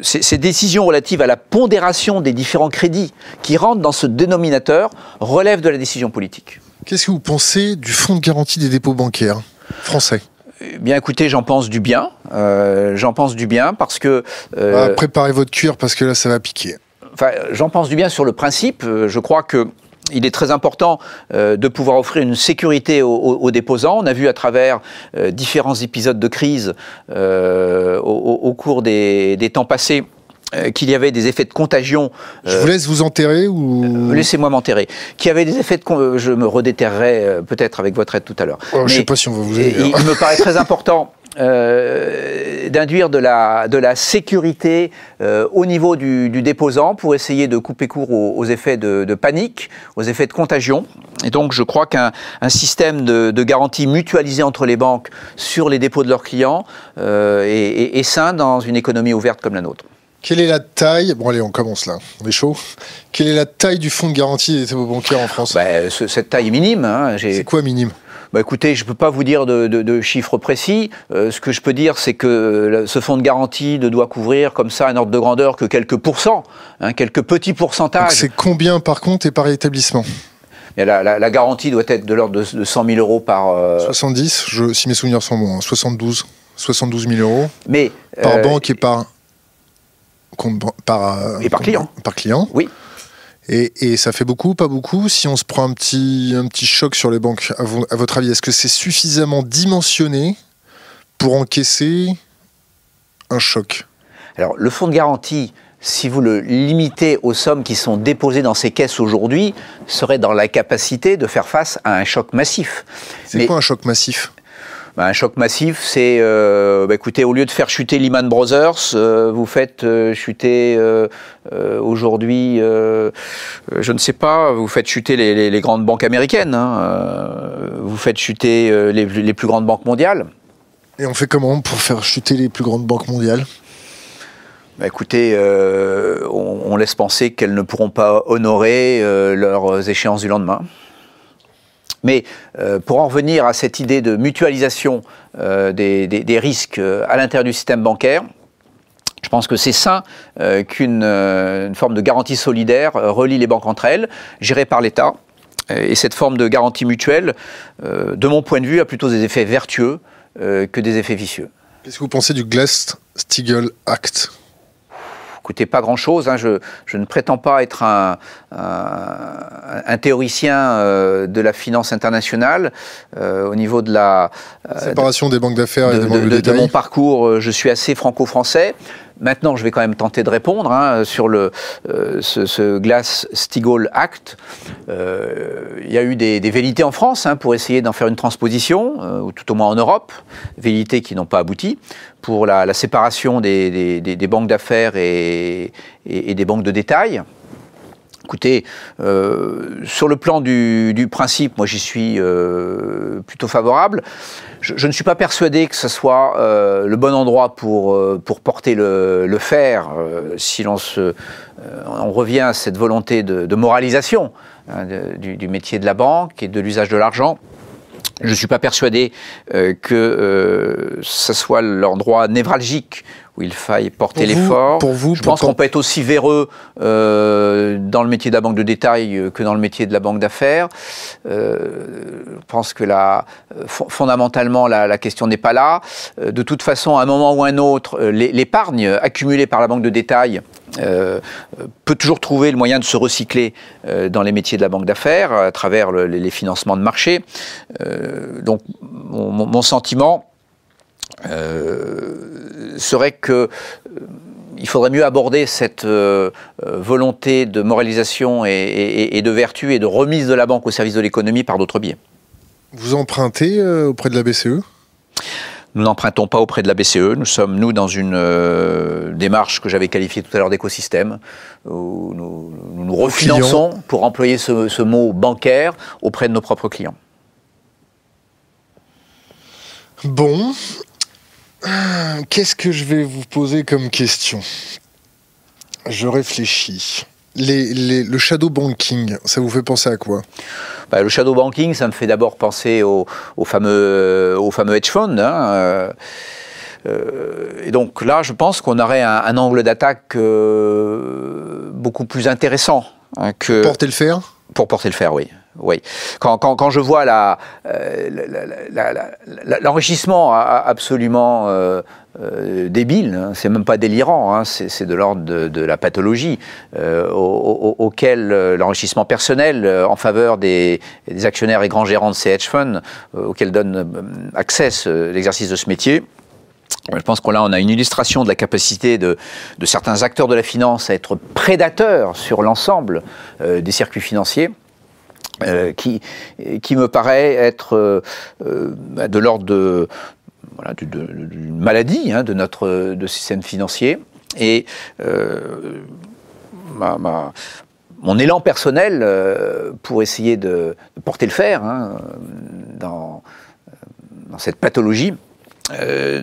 ces, décisions relatives à la pondération des différents crédits qui rentrent dans ce dénominateur relèvent de la décision politique.
Qu'est-ce que vous pensez du fonds de garantie des dépôts bancaires français?
Bien écoutez, j'en pense du bien. Euh, j'en pense du bien parce que...
Euh, ah, préparez votre cuir parce que là, ça va piquer.
Enfin, j'en pense du bien sur le principe. Euh, je crois que il est très important de pouvoir offrir une sécurité aux, déposants. On a vu à travers différents épisodes de crise au, cours des temps passés euh, qu'il y avait des effets de contagion.
Je vous laisse vous enterrer ou
euh, Laissez-moi m'enterrer. Qu'il y avait des effets de je me redéterrerai euh, peut-être avec votre aide tout à l'heure.
Oh, je ne sais pas si on va vous aider.
Il, me paraît très *laughs* important. d'induire de la, de la sécurité au niveau du, déposant pour essayer de couper court aux, effets de, panique, aux effets de contagion. Et donc je crois qu'un système de, garantie mutualisée entre les banques sur les dépôts de leurs clients est sain dans une économie ouverte comme la nôtre.
Quelle est la taille Bon, allez, on commence là. On est chaud. Quelle est la taille du fonds de garantie des dépôts bancaires en France?
Bah, Cette taille est minime. Hein.
C'est quoi minime?
Bah écoutez, je ne peux pas vous dire de, chiffres précis. Euh, ce que je peux dire, c'est que ce fonds de garantie ne doit couvrir comme ça un ordre de grandeur que quelques pourcents, hein, quelques petits pourcentages.
C'est combien par compte et par établissement?
La, la, garantie doit être de l'ordre de, 100 000 euros par...
70, euh, je, si mes souvenirs sont bons, 72, 72 000 euros. Mais, par euh, banque et par par,
euh, et par client.
Par client.
Oui.
Et, et, ça fait beaucoup, pas beaucoup Si on se prend un petit, un petit choc sur les banques, à, à votre avis, est-ce que c'est suffisamment dimensionné pour encaisser un choc?
Alors, le fonds de garantie, si vous le limitez aux sommes qui sont déposées dans ces caisses aujourd'hui, serait dans la capacité de faire face à un choc massif.
C'est quoi un choc massif?
Bah, un choc massif, c'est, euh, bah, écoutez, au lieu de faire chuter Lehman Brothers, euh, vous faites euh, chuter aujourd'hui, je ne sais pas, vous faites chuter les, grandes banques américaines, hein, vous faites chuter les, plus grandes banques mondiales.
Et on fait comment pour faire chuter les plus grandes banques mondiales?
Bah, écoutez, on, laisse penser qu'elles ne pourront pas honorer leurs échéances du lendemain. Mais euh, pour en revenir à cette idée de mutualisation euh, des, risques euh, à l'intérieur du système bancaire, je pense que c'est sain qu'une forme de garantie solidaire relie les banques entre elles, gérée par l'État. Et cette forme de garantie mutuelle, de mon point de vue, a plutôt des effets vertueux que des effets vicieux.
Qu'est-ce que vous pensez du Glass-Steagall Act?
Écoutez, pas grand-chose. Hein. Je, ne prétends pas être un, théoricien euh, de la finance internationale. Euh, au niveau de la...
Euh, Séparation des banques d'affaires et des banques de,
de, mon parcours, je suis assez franco-français. Maintenant, je vais quand même tenter de répondre hein, sur le, euh, ce, Glass-Steagall Act. Euh, il y a eu des, des velléités en France hein, pour essayer d'en faire une transposition, euh, ou tout au moins en Europe, velléités qui n'ont pas abouti, pour la, séparation des, banques d'affaires et, des banques de détail. Écoutez, euh, sur le plan du, principe, moi j'y suis euh, plutôt favorable. Je, ne suis pas persuadé que ce soit euh, le bon endroit pour, pour porter le, fer si l'on on revient à cette volonté de, moralisation hein, du, métier de la banque et de l'usage de l'argent. Je ne suis pas persuadé que ce soit l'endroit névralgique où il faille porter l'effort.
Pour vous,
je pense qu'on peut être aussi véreux euh, dans le métier de la banque de détail euh, que dans le métier de la banque d'affaires. Euh, je pense que la, fondamentalement, la, question n'est pas là. De toute façon, à un moment ou à un autre, l'épargne accumulée par la banque de détail peut toujours trouver le moyen de se recycler dans les métiers de la banque d'affaires à travers les financements de marché. donc, mon sentiment, euh, serait que euh, il faudrait mieux aborder cette euh, volonté de moralisation et, de vertu et de remise de la banque au service de l'économie par d'autres biais.
Vous empruntez auprès de la BCE
nous n'empruntons pas auprès de la BCE. Nous sommes, nous, dans une démarche que j'avais qualifiée tout à l'heure d'écosystème, où nous nous, refinançons, pour employer ce, mot bancaire, auprès de nos propres clients.
Bon, Qu'est-ce que je vais vous poser comme question? Je réfléchis. le shadow banking, ça vous fait penser à quoi?
Bah, Le shadow banking, ça me fait d'abord penser au, fameux, au fameux hedge fund. Hein, euh, euh, et donc là, je pense qu'on aurait un, angle d'attaque euh, beaucoup plus intéressant.
Hein, que... Porter le fer?
Pour porter le fer, oui oui. Quand, quand, quand, je vois euh, l'enrichissement absolument euh, euh, débile, c'est même pas délirant, hein, c'est de l'ordre de, la pathologie, auquel l'enrichissement personnel en faveur des, actionnaires et grands gérants de ces hedge funds, auquel donne accès l'exercice de ce métier, je pense qu'on là, on a une illustration de la capacité de, certains acteurs de la finance à être prédateurs sur l'ensemble des circuits financiers. Euh, qui, me paraît être euh, euh, de l'ordre de, voilà, d'une maladie hein, de notre de système financier. Et mon élan personnel pour essayer de, porter le fer hein, dans, dans cette pathologie,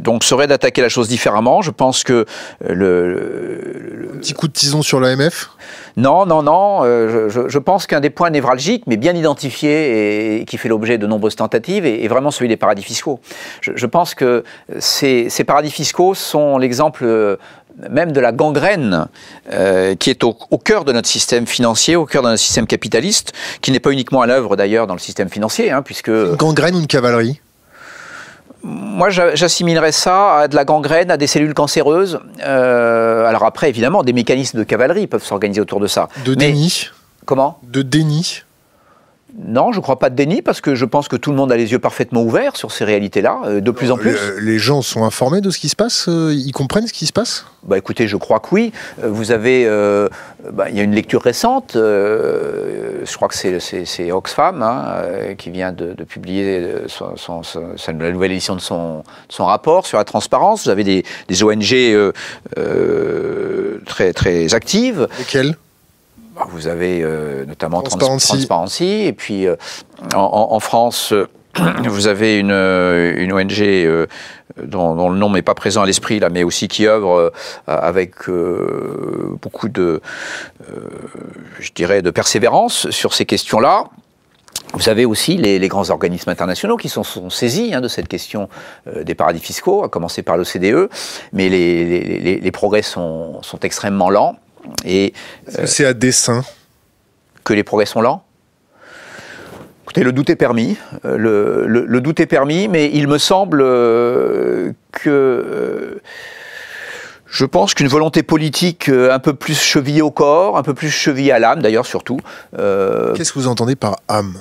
donc serait d'attaquer la chose différemment. Je pense que le,
petit coup de tison sur l'AMF
non, non, non. Euh, je, pense qu'un des points névralgiques, mais bien identifié et, qui fait l'objet de nombreuses tentatives, est, vraiment celui des paradis fiscaux. Je, pense que ces, paradis fiscaux sont l'exemple euh, même de la gangrène euh, qui est au, cœur de notre système financier, au cœur de notre système capitaliste, qui n'est pas uniquement à l'œuvre d'ailleurs dans le système financier, hein, puisque... Une
gangrène ou une cavalerie?
Moi, j'assimilerais ça à de la gangrène, à des cellules cancéreuses. Euh, alors après, évidemment, des mécanismes de cavalerie peuvent s'organiser autour de ça.
De déni
Comment?
De déni
non, je ne crois pas de déni parce que je pense que tout le monde a les yeux parfaitement ouverts sur ces réalités-là, euh, de plus en plus.
Les gens sont informés de ce qui se passe euh, Ils comprennent ce qui se passe?
Bah, Écoutez, je crois que oui. Euh, vous avez. Bah, il y a une lecture récente, je crois que c'est Oxfam hein, qui vient de, publier son, la nouvelle édition de son, rapport sur la transparence. Vous avez des, des ONG très, très actives.
Lesquelles?
Bah, vous avez euh, notamment Transparency. et puis euh, en, France, euh, *clears throat* vous avez une, une ONG dont, le nom n'est pas présent à l'esprit là, mais aussi qui œuvre avec beaucoup de, je dirais, de persévérance sur ces questions-là. Vous avez aussi les, grands organismes internationaux qui sont, sont saisis hein, de cette question des paradis fiscaux, à commencer par l'OCDE, mais les, les progrès sont, sont extrêmement lents.
Et euh, c'est à dessein
que les progrès sont lents. Écoutez, le doute est permis. Euh, le, doute est permis, mais il me semble euh, que je pense qu'une volonté politique un peu plus chevillée au corps, un peu plus chevillée à l'âme, d'ailleurs surtout.
Qu'est-ce que vous entendez par âme?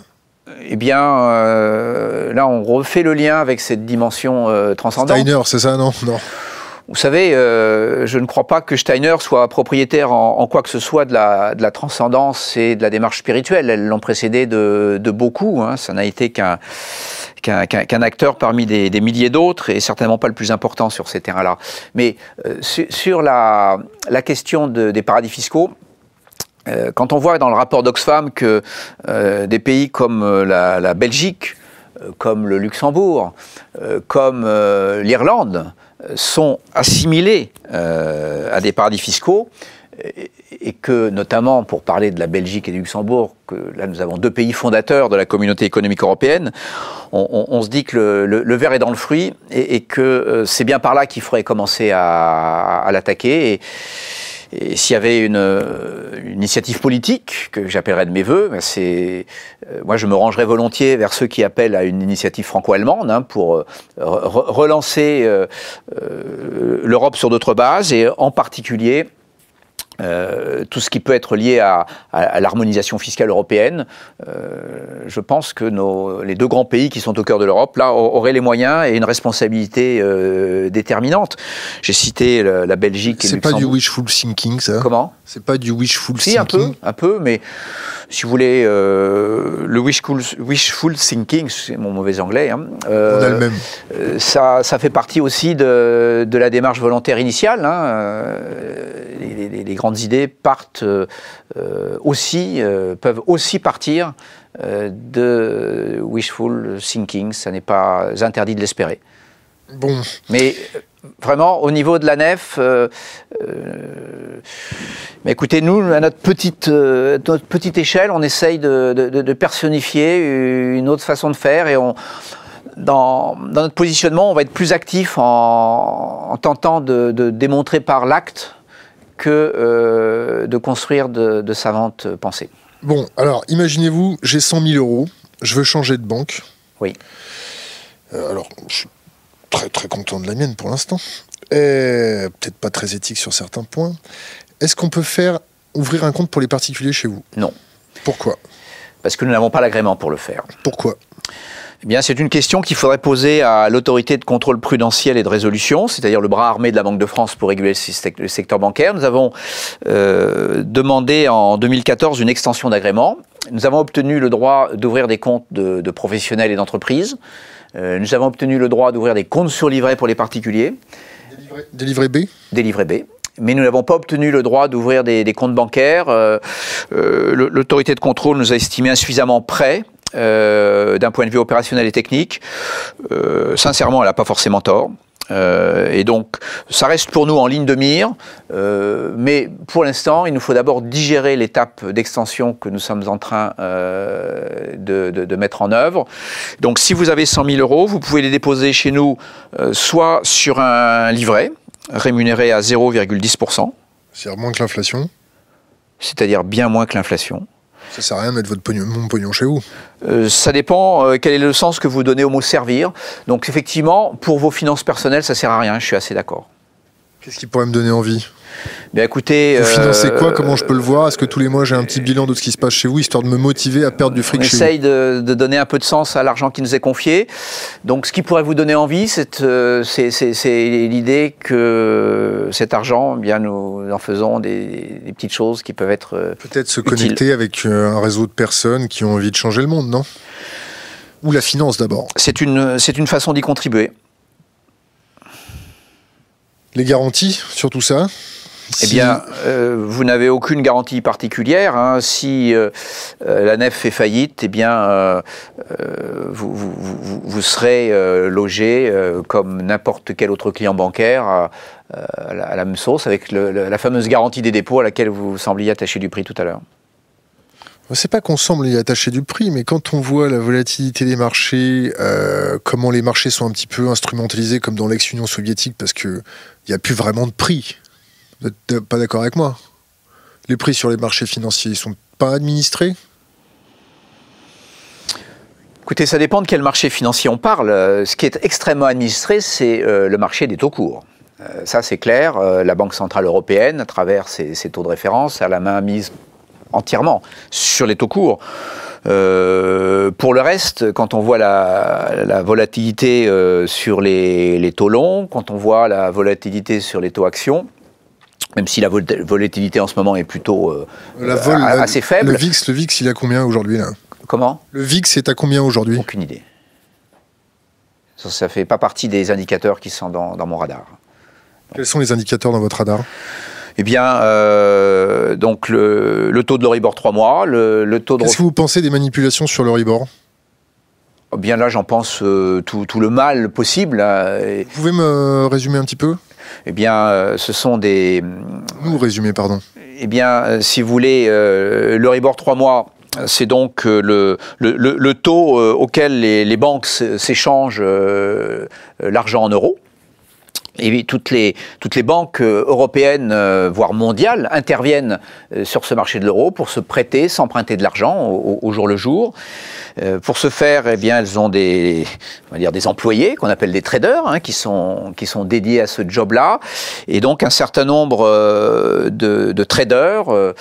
Eh bien, là, on refait le lien avec cette dimension transcendante.
Steiner, c'est ça, non Non.
Vous savez, euh, je ne crois pas que Steiner soit propriétaire en, quoi que ce soit de la, transcendance et de la démarche spirituelle. Elles l'ont précédé de, beaucoup. Hein. Ça n'a été qu'un qu'un acteur parmi des, milliers d'autres et certainement pas le plus important sur ces terrains-là. Mais euh, sur la, question de, des paradis fiscaux, euh, quand on voit dans le rapport d'Oxfam que des pays comme la Belgique, comme le Luxembourg, comme l'Irlande, sont assimilés euh, à des paradis fiscaux et que notamment pour parler de la Belgique et du Luxembourg, que là nous avons deux pays fondateurs de la communauté économique européenne, on, se dit que le, verre est dans le fruit et, que euh, c'est bien par là qu'il faudrait commencer à, l'attaquer. Et s'il y avait une, initiative politique que j'appellerais de mes voeux, ben c'est euh, moi je me rangerais volontiers vers ceux qui appellent à une initiative franco-allemande hein, pour euh, relancer euh, l'Europe sur d'autres bases et en particulier euh, tout ce qui peut être lié à, l'harmonisation fiscale européenne. Euh, je pense que nos, les deux grands pays qui sont au cœur de l'Europe, là, auraient les moyens et une responsabilité euh, déterminante. J'ai cité la, Belgique et
C'est pas du wishful thinking, ça?
Comment?
C'est pas du wishful
si,
thinking
un peu, un peu, mais si vous voulez, le wishful, wishful thinking, c'est mon mauvais anglais, hein,
On a le même.
Ça, ça fait partie aussi de, de la démarche volontaire initiale. Hein, les, les, les grandes idées partent euh, euh, aussi, euh, peuvent aussi partir de wishful thinking. Ça n'est pas interdit de l'espérer.
Bon.
Mais vraiment, au niveau de la nef, mais écoutez, nous, à notre petite, notre petite échelle, on essaye de, de, personnifier une autre façon de faire et on, dans, dans, notre positionnement, on va être plus actif en, en tentant de, démontrer par l'acte que euh, de construire de, savantes pensées.
Bon, alors imaginez-vous, j'ai 100 000 euros, je veux changer de banque.
Oui.
Euh, alors, je suis très très content de la mienne pour l'instant. Peut-être pas très éthique sur certains points. Est-ce qu'on peut faire ouvrir un compte pour les particuliers chez vous?
Non.
Pourquoi?
Parce que nous n'avons pas l'agrément pour le faire.
Pourquoi?
Eh bien, c'est une question qu'il faudrait poser à l'autorité de contrôle prudentiel et de résolution, c'est-à-dire le bras armé de la Banque de France pour réguler le secteur bancaire. Nous avons euh, demandé en 2014 une extension d'agrément. Nous avons obtenu le droit d'ouvrir des comptes de, professionnels et d'entreprises. Euh, nous avons obtenu le droit d'ouvrir des comptes surlivrés pour les particuliers.
Des livrets B
Des livrets B mais nous n'avons pas obtenu le droit d'ouvrir des, comptes bancaires. Euh, l'autorité de contrôle nous a estimé insuffisamment prêts euh, d'un point de vue opérationnel et technique. Euh, sincèrement, elle n'a pas forcément tort. Euh, et donc, ça reste pour nous en ligne de mire, mais pour l'instant, il nous faut d'abord digérer l'étape d'extension que nous sommes en train de, de, mettre en œuvre. Donc, si vous avez 100 000 euros, vous pouvez les déposer chez nous soit sur un livret rémunéré à 0,10%.
C'est-à-dire moins que l'inflation?
C'est-à-dire bien moins que l'inflation.
Ça sert à rien de mettre votre pognon, mon pognon chez vous.
Euh, ça dépend euh, quel est le sens que vous donnez au mot servir. Donc effectivement, pour vos finances personnelles, ça sert à rien, je suis assez d'accord.
Qu'est-ce qui pourrait me donner envie?
Bien écoutez,
vous financez quoi? Comment je peux le voir? Est-ce que tous les mois j'ai un petit bilan de ce qui se passe chez vous, histoire de me motiver à perdre du fric
on
chez
essaye de, de, donner un peu de sens à l'argent qui nous est confié. Donc, ce qui pourrait vous donner envie, c'est l'idée que cet argent, eh bien, nous en faisons des, des, petites choses qui peuvent être
peut-être se connecter avec un réseau de personnes qui ont envie de changer le monde, non? Ou la finance d'abord.
C'est une c'est une façon d'y contribuer.
Les garanties sur tout ça?
Eh bien, euh, vous n'avez aucune garantie particulière. Hein. Si euh, euh, la nef fait faillite, eh bien, vous, vous, vous, vous, serez logé comme n'importe quel autre client bancaire à, à, la, à la, même sauce, avec le, la fameuse garantie des dépôts à laquelle vous sembliez attacher du prix tout à l'heure.
C'est pas qu'on semble y attacher du prix, mais quand on voit la volatilité des marchés, euh, comment les marchés sont un petit peu instrumentalisés comme dans l'ex-Union soviétique, parce qu'il n'y a plus vraiment de prix. Vous n'êtes pas d'accord avec moi Les prix sur les marchés financiers, ils sont pas administrés
Écoutez, ça dépend de quel marché financier on parle. Ce qui est extrêmement administré, c'est euh, le marché des taux courts. Euh, ça, c'est clair. Euh, la Banque Centrale Européenne, à travers ses, taux de référence, a la main mise entièrement sur les taux courts. Euh, pour le reste, quand on voit la, la volatilité euh, sur les, taux longs, quand on voit la volatilité sur les taux actions, même si la volatilité en ce moment est plutôt euh,
la vol,
assez faible.
Le VIX, le VIX, il a combien aujourd'hui là?
Comment?
Le VIX est à combien aujourd'hui?
Aucune idée. Ça ne fait pas partie des indicateurs qui sont dans, dans mon radar.
Quels sont les indicateurs dans votre radar?
Eh bien, euh, donc le, le, taux de l'Oribor 3 mois, le, le taux de...
Qu'est-ce que vous pensez des manipulations sur l'Oribor
eh Bien là, j'en pense euh, tout, tout, le mal possible.
Vous pouvez me résumer un petit peu?
Eh bien, euh, ce sont des...
Nous résumer, pardon.
Eh bien, si vous voulez, l'Oribor 3 mois, c'est donc le, le, le, taux auquel les, les banques s'échangent l'argent en euros. Et toutes les, toutes les banques européennes, voire mondiales, interviennent sur ce marché de l'euro pour se prêter, s'emprunter de l'argent au, au, jour le jour. Euh, pour ce faire, eh bien, elles ont des, on va dire des employés qu'on appelle des traders, hein, qui sont qui sont dédiés à ce job-là, et donc un certain nombre euh, de, de, traders. Euh,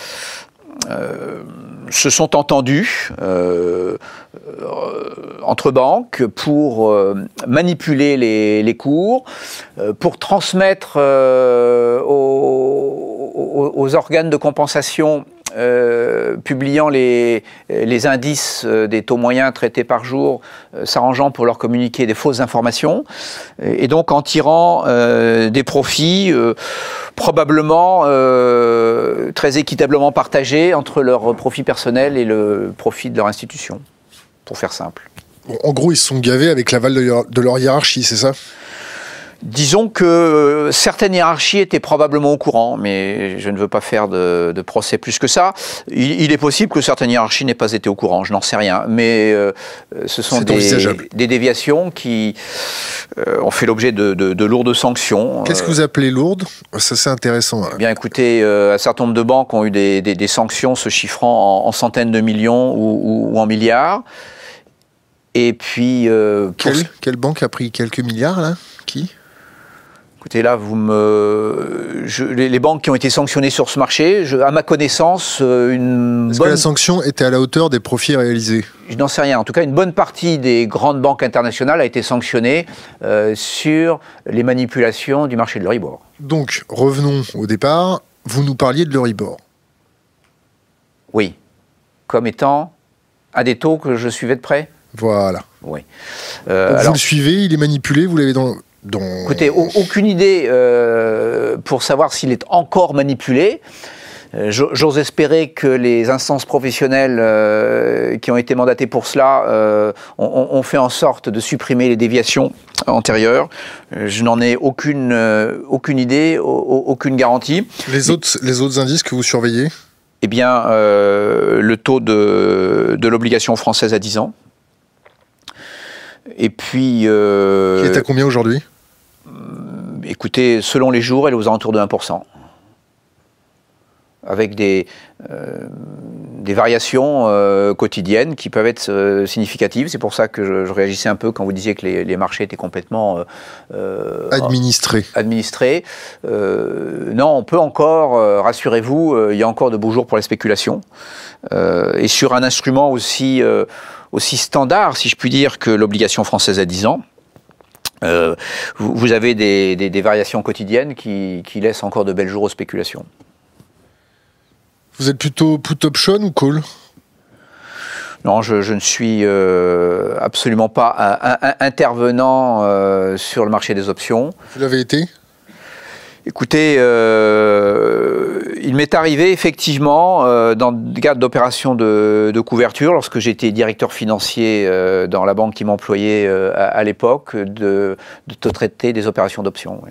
se sont entendus euh, entre banques pour euh, manipuler les, cours, euh, pour transmettre aux, organes de compensation euh, publiant les, indices des taux moyens traités par jour, euh, s'arrangeant pour leur communiquer des fausses informations, et donc en tirant euh, des profits probablement très équitablement partagés entre leur profit personnel et le profit de leur institution, pour faire simple.
En gros, ils se sont gavés avec l'aval de leur hiérarchie, c'est ça?
Disons que certaines hiérarchies étaient probablement au courant, mais je ne veux pas faire de, de procès plus que ça. Il, il, est possible que certaines hiérarchies n'aient pas été au courant, je n'en sais rien. Mais euh, ce sont des, des, déviations qui euh, ont fait l'objet de, de, de, lourdes sanctions.
Qu'est-ce que vous appelez lourdes? Ça, c'est intéressant.
Eh bien, écoutez, euh, un certain nombre de banques ont eu des, des sanctions se chiffrant en, en, centaines de millions ou, ou, ou en milliards. Et puis.
Quelle, quelle banque a pris quelques milliards, là? Qui?
Écoutez, là, vous me, je, les, les, banques qui ont été sanctionnées sur ce marché, je, à ma connaissance, euh, une
Est-ce
bonne...
que la sanction était à la hauteur des profits réalisés?
Je n'en sais rien. En tout cas, une bonne partie des grandes banques internationales a été sanctionnée euh, sur les manipulations du marché de l'Euribor.
Donc, revenons au départ. Vous nous parliez de l'Euribor.
Oui. Comme étant à des taux que je suivais de près?
Voilà.
Oui.
Euh, alors... Vous le suivez, il est manipulé, vous l'avez dans
dont... Écoutez, aucune idée euh, pour savoir s'il est encore manipulé. Euh, J'ose espérer que les instances professionnelles euh, qui ont été mandatées pour cela ont, ont, fait en sorte de supprimer les déviations antérieures. Je n'en ai aucune, aucune idée, aucune garantie.
Les autres, les autres indices que vous surveillez?
Eh bien, le taux de, de l'obligation française à 10 ans. Et puis.
Euh, Qui est à combien aujourd'hui?
Écoutez, selon les jours, elle est aux alentours de 1%. avec des, des variations quotidiennes qui peuvent être significatives. C'est pour ça que je, réagissais un peu quand vous disiez que les, marchés étaient complètement
administrés.
administrés. non, on peut encore, rassurez-vous, il y a encore de beaux jours pour la spéculation. et sur un instrument aussi aussi standard, si je puis dire, que l'obligation française à 10 ans. Euh, vous, avez des, variations quotidiennes qui, laissent encore de belles jours aux spéculations.
Vous êtes plutôt put option ou call?
Non, je, ne suis euh, absolument pas intervenant euh, sur le marché des options.
Vous l'avez été?
Écoutez, euh, il m'est arrivé effectivement, euh, dans le cadre d'opérations de, couverture, lorsque j'étais directeur financier euh, dans la banque qui m'employait à, l'époque, de, de, traiter des opérations d'options.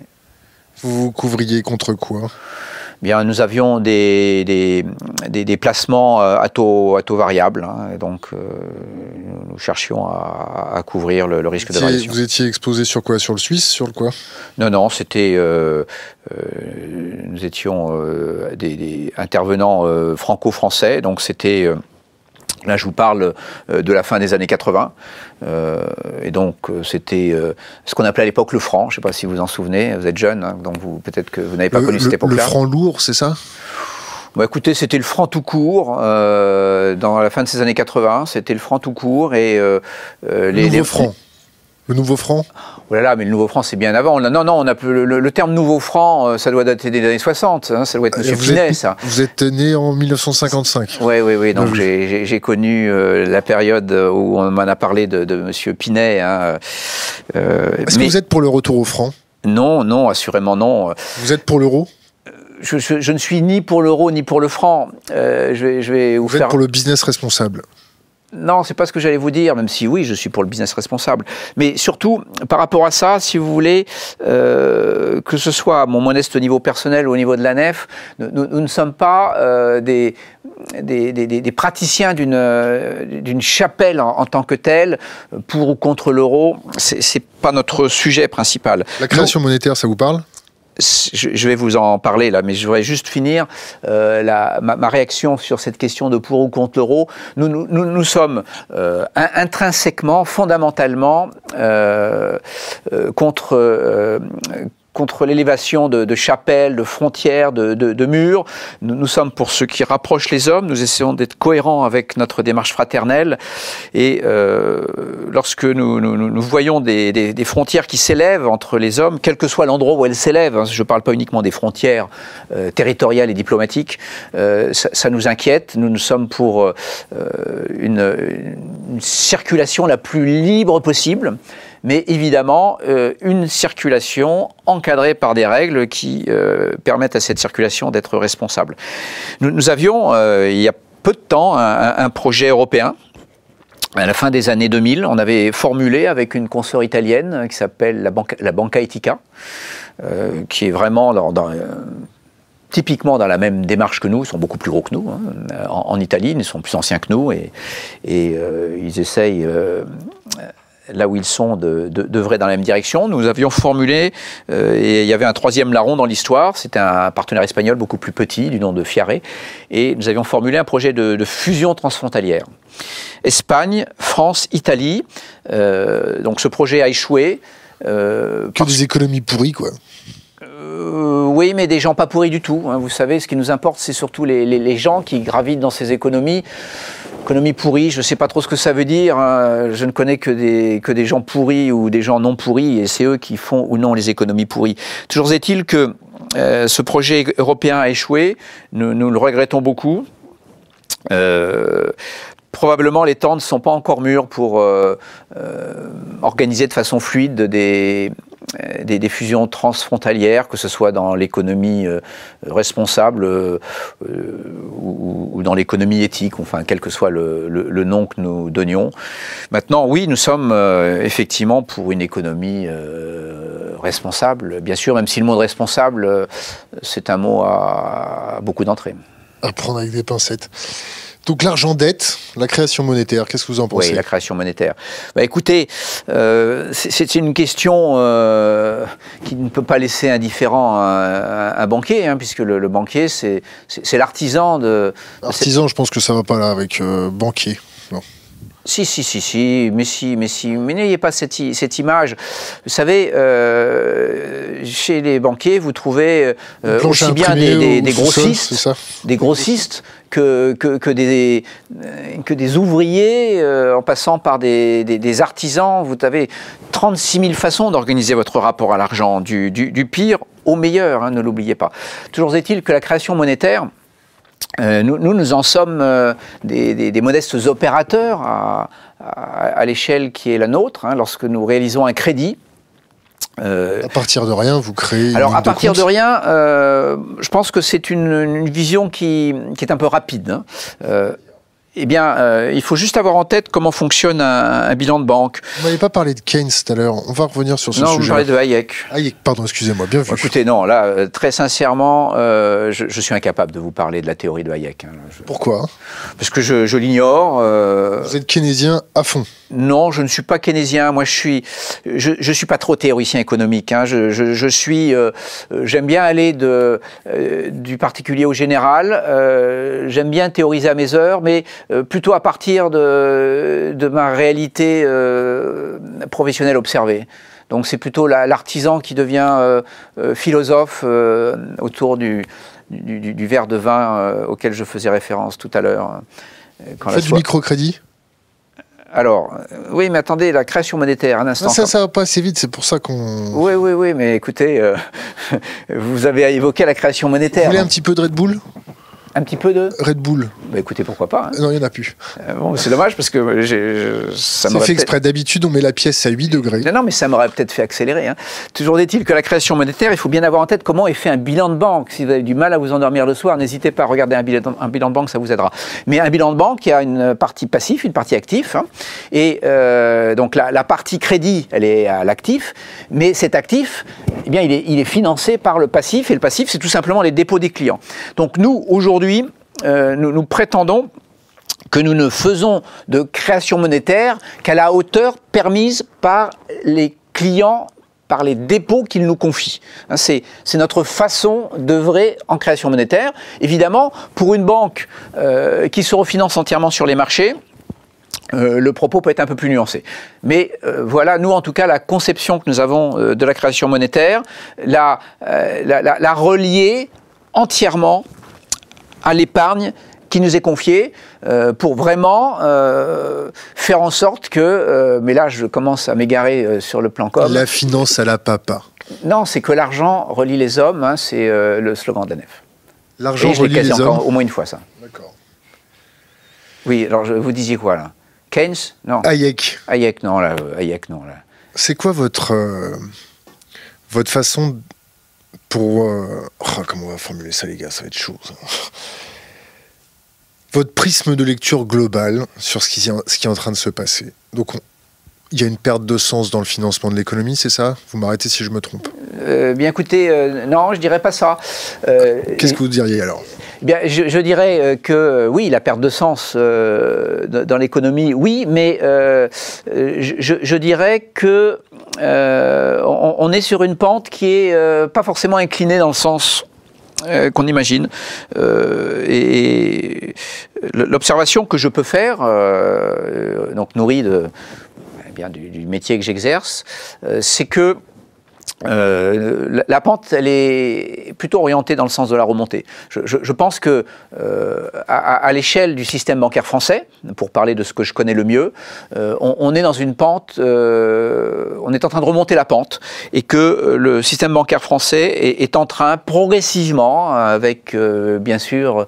Vous vous couvriez contre quoi?
Bien, nous avions des, des, des, placements euh, à taux, à taux variable. Hein, donc, euh, nous cherchions à, couvrir le, risque de variation.
Vous étiez exposé sur quoi? Sur le Suisse? Sur le quoi?
Non, non, c'était. Euh, nous étions des, intervenants franco-français, donc c'était. Là, je vous parle de la fin des années 80. et donc, c'était ce qu'on appelait à l'époque le franc. Je ne sais pas si vous vous en souvenez. Vous êtes jeune, hein, donc vous, peut-être que vous n'avez pas connu cette époque-là.
Le franc lourd, c'est ça?
Bah, écoutez, c'était le franc tout court dans la fin de ces années 80. C'était le franc tout court et
les, les francs. Le nouveau franc?
Oh là là, mais le nouveau franc, c'est bien avant. Non, non, on a le, le, terme nouveau franc, euh, ça doit dater des années 60. Hein, ça doit être M. Pinet, ça.
Vous êtes né en 1955.
Oui, oui, oui. Donc j'ai connu euh, la période où on m'en a parlé de, de M. Pinet. Hein,
euh, Est-ce que vous êtes pour le retour au franc?
Non, non, assurément non.
Vous êtes pour l'euro?
Je, je, ne suis ni pour l'euro ni pour le franc. je vais, je vais
vous,
vous
êtes pour le business responsable
non, c'est pas ce que j'allais vous dire, même si oui, je suis pour le business responsable. Mais surtout, par rapport à ça, si vous voulez, euh, que ce soit à mon modeste niveau personnel ou au niveau de la nef, nous, ne sommes pas euh, des, des, praticiens d'une chapelle en, tant que telle, pour ou contre l'euro. C'est pas notre sujet principal.
La création monétaire, ça vous parle?
Je vais vous en parler là, mais je voudrais juste finir euh, ma, réaction sur cette question de pour ou contre l'euro. Nous, nous, sommes euh, intrinsèquement, fondamentalement euh, contre contre l'élévation de, chapelles, de frontières, de, murs. Nous, sommes pour ce qui rapproche les hommes. Nous essayons d'être cohérents avec notre démarche fraternelle. Et euh, lorsque nous, nous, voyons des, frontières qui s'élèvent entre les hommes, quel que soit l'endroit où elles s'élèvent, hein, je ne parle pas uniquement des frontières euh, territoriales et diplomatiques, euh, ça, nous inquiète. Nous, nous sommes pour une, une circulation la plus libre possible mais évidemment euh, une circulation encadrée par des règles qui euh, permettent à cette circulation d'être responsable. Nous, avions, euh, il y a peu de temps, un, projet européen à la fin des années 2000, on avait formulé avec une consoeur italienne qui s'appelle la, Banca, la Etica, qui est vraiment typiquement dans la même démarche que nous, ils sont beaucoup plus gros que nous. Hein. En, Italie, ils sont plus anciens que nous et ils essayent là où ils sont, devraient dans la même direction. Nous avions formulé, euh, et il y avait un troisième larron dans l'histoire, c'était un partenaire espagnol beaucoup plus petit, du nom de Fiare, et nous avions formulé un projet de, fusion transfrontalière. Espagne, France, Italie, euh, donc ce projet a échoué.
Euh, que des économies pourries, quoi.
oui, mais des gens pas pourris du tout. Hein. Vous savez, ce qui nous importe, c'est surtout les, les, gens qui gravitent dans ces économies. Économie pourrie, je ne sais pas trop ce que ça veut dire. Hein. Je ne connais que des, que des gens pourris ou des gens non pourris, et c'est eux qui font ou non les économies pourries. Toujours est-il que euh, ce projet européen a échoué. Nous, le regrettons beaucoup. Euh, probablement les temps ne sont pas encore mûrs pour euh, organiser de façon fluide des, euh, des, fusions transfrontalières, que ce soit dans l'économie euh, responsable euh, ou, dans l'économie éthique, enfin quel que soit le, nom que nous donnions. Maintenant, oui, nous sommes effectivement pour une économie responsable, bien sûr, même si le mot responsable, c'est un mot à, beaucoup d'entrées.
À prendre avec des pincettes. Donc l'argent dette, la création monétaire, qu'est-ce que vous en pensez
Oui, la création monétaire. Bah, écoutez, euh, c'est une question euh, qui ne peut pas laisser indifférent un, banquier, hein, puisque le, banquier, c'est l'artisan de...
Artisan, je pense que ça ne va pas là avec euh, banquier. Non.
Si, si, si, si, mais si, mais si, mais n'ayez pas cette, cette, image. Vous savez, euh, chez les banquiers, vous trouvez euh, aussi bien des, des, grossistes, des grossistes que, que, que, des, que des ouvriers, euh, en passant par des, des, artisans. Vous avez 36 000 façons d'organiser votre rapport à l'argent, du, du, du, pire au meilleur, hein, ne l'oubliez pas. Toujours est-il que la création monétaire, euh, nous, nous, en sommes euh, des, modestes opérateurs à, l'échelle qui est la nôtre, hein, lorsque nous réalisons un crédit.
Euh, à partir de rien, vous créez.
Alors, à partir de, rien, je pense que c'est une, vision qui, qui, est un peu rapide. Hein. Eh bien, euh, il faut juste avoir en tête comment fonctionne un, bilan de banque.
Vous m'avez pas parlé de Keynes tout à l'heure. On va revenir sur ce
sujet.
Non,
vous parlez de Hayek.
Hayek, pardon, excusez-moi, bien vu.
Écoutez, non, là, euh, très sincèrement, euh, je, suis incapable de vous parler de la théorie de Hayek. Hein.
Pourquoi?
Parce que je, l'ignore.
Vous êtes keynésien à fond
Non, je ne suis pas keynésien. Moi, je suis, je, je suis pas trop théoricien économique. Hein. Je, suis, j'aime bien aller de, du particulier au général. j'aime bien théoriser à mes heures, mais euh, plutôt à partir de, de ma réalité euh, professionnelle observée. Donc c'est plutôt l'artisan qui devient euh, philosophe autour du, du, verre de vin auquel je faisais référence tout à l'heure.
Faites du microcrédit?
Alors, oui, mais attendez, la création monétaire, un instant.
Ça, ça va pas assez vite, c'est pour ça qu'on.
Oui, oui, oui, mais écoutez, *laughs* vous avez évoqué la création monétaire. Vous
voulez un petit peu de Red Bull?
Un petit peu de
Red Bull.
Bah écoutez, pourquoi pas.
Hein. Non, il n'y en a plus.
Euh, bon, c'est dommage parce que ça
C'est fait exprès. D'habitude, on met la pièce à 8 degrés.
Non, non mais ça m'aurait peut-être fait accélérer. Hein. Toujours est-il que la création monétaire, il faut bien avoir en tête comment est fait un bilan de banque. Si vous avez du mal à vous endormir le soir, n'hésitez pas à regarder un bilan, un bilan de banque, ça vous aidera. Mais un bilan de banque, il y a une partie passive, une partie active. Hein. Et euh, donc la, la, partie crédit, elle est à l'actif. Mais cet actif, eh bien, il est, il est financé par le passif. Et le passif, c'est tout simplement les dépôts des clients. Donc nous, aujourd'hui, euh, nous, prétendons que nous ne faisons de création monétaire qu'à la hauteur permise par les clients par les dépôts qu'ils nous confient. Hein, c'est, notre façon d'œuvrer en création monétaire. Évidemment, pour une banque euh, qui se refinance entièrement sur les marchés, euh, le propos peut être un peu plus nuancé. Mais voilà, nous en tout cas, la conception que nous avons de la création monétaire, la, la relier entièrement à l'épargne qui nous est confiée euh, pour vraiment euh, faire en sorte que, euh, mais là je commence à m'égarer sur le plan com.
La finance à la papa.
Non, c'est que l'argent relie les hommes, hein, c'est le slogan de la nef.
L'argent relie les hommes.
Au moins une fois ça.
D'accord.
Oui, alors vous disiez quoi là? Keynes? Non.
Hayek.
Hayek, non là. Hayek, non là.
C'est quoi votre votre façon pour. Euh, oh, comment on va formuler ça, les gars Ça va être chaud. Votre prisme de lecture global sur ce qui, ce qui est en train de se passer. Donc, il y a une perte de sens dans le financement de l'économie, c'est ça? Vous m'arrêtez si je me trompe.
Euh, bien écoutez, euh, non, je dirais pas ça.
Qu'est-ce que vous diriez alors?
Eh Bien, je, dirais que oui, la perte de sens dans l'économie, oui, mais je, dirais que euh, on, est sur une pente qui est euh, pas forcément inclinée dans le sens euh, qu'on imagine. et l'observation que je peux faire, donc nourrie eh du, métier que j'exerce, c'est que euh, la, pente, elle est plutôt orientée dans le sens de la remontée. Je, pense que euh, à, l'échelle du système bancaire français, pour parler de ce que je connais le mieux, euh, on, est dans une pente, on est en train de remonter la pente, et que le système bancaire français est, en train progressivement, avec bien sûr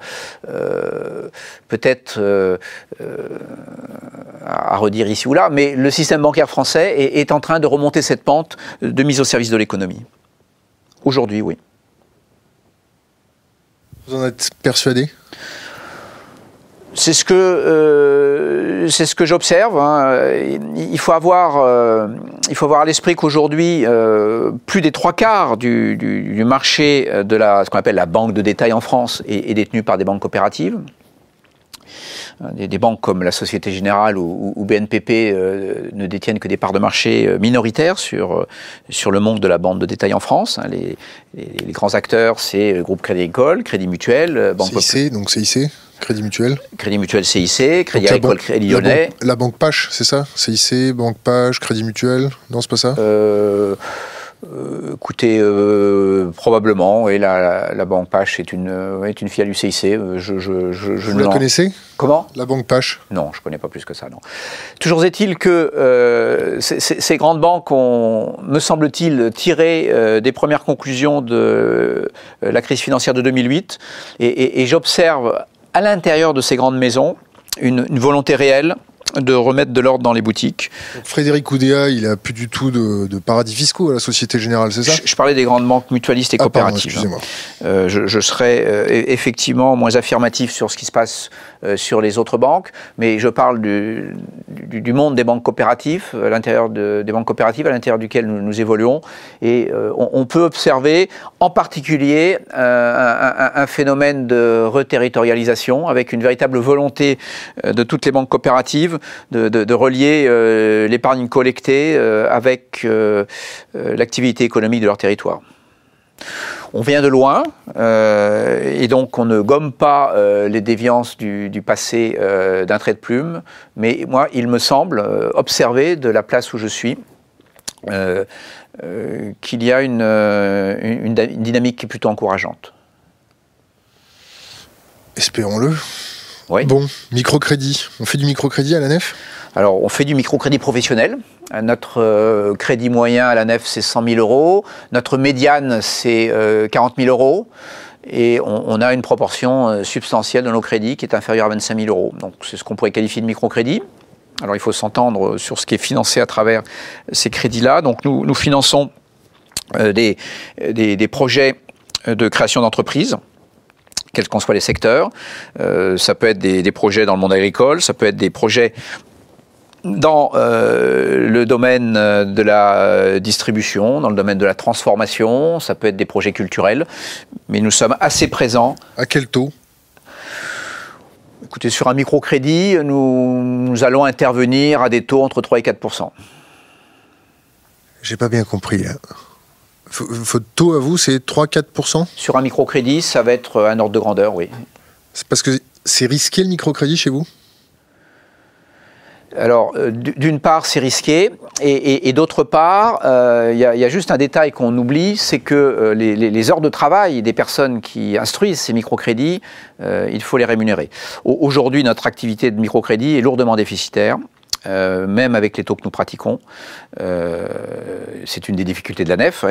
peut-être à redire ici ou là, mais le système bancaire français est, est en train de remonter cette pente de mise au service de l'économie. Aujourd'hui, oui.
Vous en êtes persuadé?
C'est ce que euh, c'est ce que j'observe. Hein. Il faut avoir euh, il faut avoir à l'esprit qu'aujourd'hui euh, plus des trois quarts du, marché de la ce qu'on appelle la banque de détail en France est, est détenu par des banques coopératives. Des, banques comme la Société Générale ou, BNPP ne détiennent que des parts de marché minoritaires sur, sur le monde de la bande de détail en France. Hein. Les, les, grands acteurs, c'est le groupe Crédit Agricole, Crédit Mutuel,
Banque CIC, donc CIC Crédit Mutuel
Crédit Mutuel CIC, Crédit Agricole, Crédit Lyonnais.
La banque, Pache, c'est ça? CIC, Banque Pache, Crédit Mutuel? Non, c'est pas ça?
Euh, euh, écoutez, euh, probablement, et la, la, Banque Pache est une, est une filiale du CIC.
Je, je, je, Vous la connaissez?
Comment?
La Banque Pache?
Non, je ne connais pas plus que ça, non. Toujours est-il que ces, grandes banques ont, me semble-t-il, tiré des premières conclusions de la crise financière de 2008, et, et j'observe à l'intérieur de ces grandes maisons une, volonté réelle de remettre de l'ordre dans les boutiques.
Frédéric Oudéa, il a plus du tout de, paradis fiscaux à la Société Générale, c'est ça?
Je, parlais des grandes banques mutualistes et ah, coopératives. Hein. Euh, je, je, serais euh, effectivement moins affirmatif sur ce qui se passe sur les autres banques, mais je parle du, monde des banques coopératives, à l'intérieur de, des banques coopératives à l'intérieur duquel nous, évoluons, et euh, on, peut observer en particulier un, un, phénomène de reterritorialisation avec une véritable volonté de toutes les banques coopératives de relier l'épargne collectée avec l'activité économique de leur territoire. On vient de loin euh, et donc on ne gomme pas euh, les déviances du, passé euh, d'un trait de plume, mais moi, il me semble observer de la place où je suis qu'il y a une, une, dynamique qui est plutôt encourageante.
Espérons-le. Oui. Bon, microcrédit. On fait du microcrédit à la nef?
Alors, on fait du microcrédit professionnel. Notre euh, crédit moyen à la nef, c'est 100 000 euros. Notre médiane, c'est 40 euh, 000 euros. Et on, a une proportion euh, substantielle de nos crédits qui est inférieure à 25 000 euros. Donc, c'est ce qu'on pourrait qualifier de microcrédit. Alors, il faut s'entendre sur ce qui est financé à travers ces crédits-là. Donc, nous, nous finançons des, des, projets de création d'entreprises quels qu'en soient les secteurs. ça peut être des, des, projets dans le monde agricole, ça peut être des projets dans euh, le domaine euh, de la euh, distribution, dans le domaine de la transformation, ça peut être des projets culturels, mais nous sommes assez présents.
À quel taux?
Écoutez, sur un microcrédit, nous, nous, allons intervenir à des taux entre 3 et 4%
J'ai pas bien compris. Hein. Votre taux à vous, c'est 3-4%
Sur un microcrédit, ça va être un ordre de grandeur, oui.
C'est parce que c'est risqué le microcrédit chez vous?
Alors, euh, d'une part, c'est risqué, et, d'autre part, euh, il y, a juste un détail qu'on oublie, c'est que euh, les, heures de travail des personnes qui instruisent ces microcrédits, il faut les rémunérer. Aujourd'hui, notre activité de microcrédit est lourdement déficitaire. Euh, même avec les taux que nous pratiquons. Euh, c'est une des difficultés de la nef.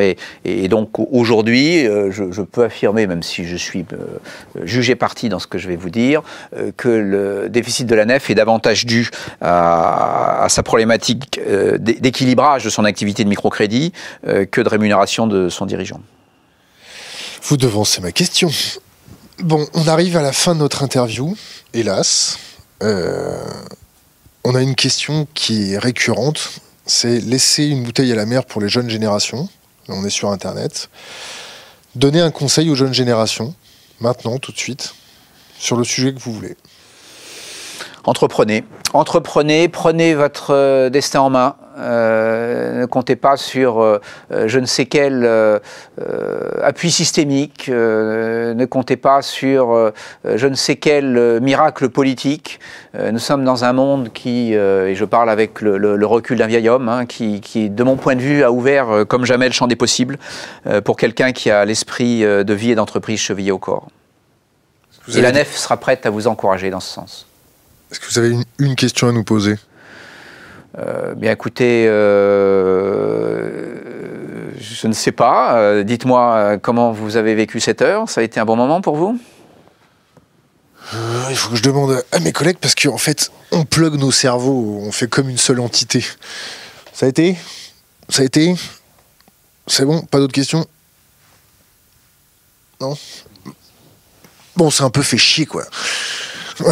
Et, donc aujourd'hui, euh, je, peux affirmer, même si je suis jugé parti dans ce que je vais vous dire, que le déficit de la nef est davantage dû à, sa problématique d'équilibrage de son activité de microcrédit que de rémunération de son dirigeant.
Vous devancez ma question. Bon, on arrive à la fin de notre interview, hélas. On a une question qui est récurrente, c'est laisser une bouteille à la mer pour les jeunes générations. On est sur Internet. Donner un conseil aux jeunes générations, maintenant, tout de suite, sur le sujet que vous voulez.
Entreprenez. Entreprenez, prenez votre euh, destin en main. Euh, ne comptez pas sur euh, je ne sais quel appui systémique, ne comptez pas sur je ne sais quel miracle politique. nous sommes dans un monde qui, et je parle avec le, recul d'un vieil homme, hein, qui, qui, de mon point de vue, a ouvert comme jamais le champ des possibles pour quelqu'un qui a l'esprit de vie et d'entreprise chevillé au corps. Et la nef sera prête à vous encourager dans ce sens.
Est-ce que vous avez une, question à nous poser?
Euh, Bien écoutez, euh, je ne sais pas. Euh, dites-moi comment vous avez vécu cette heure? Ça a été un bon moment pour vous?
Il faut que je demande à mes collègues parce qu'en fait, on plug nos cerveaux, on fait comme une seule entité. Ça a été? Ça a été? C'est bon? Pas d'autres questions? Non? Bon, c'est un peu fait chier, quoi. *laughs*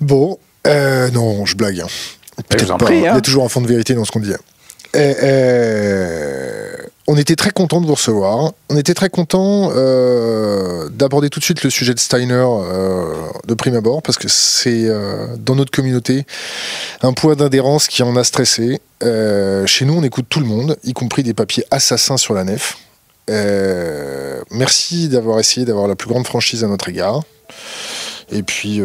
Bon, non, je blague. Hein. Peut-être pas. Il y a hein. toujours un fond de vérité dans ce qu'on dit. Euh, euh, on était très content de vous recevoir. On était très content euh, d'aborder tout de suite le sujet de Steiner euh, de prime abord, parce que c'est euh, dans notre communauté un poids d'adhérence qui en a stressé. chez nous, on écoute tout le monde, y compris des papiers assassins sur la nef. merci d'avoir essayé d'avoir la plus grande franchise à notre égard. Et puis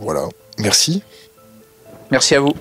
voilà, merci.
Merci à vous.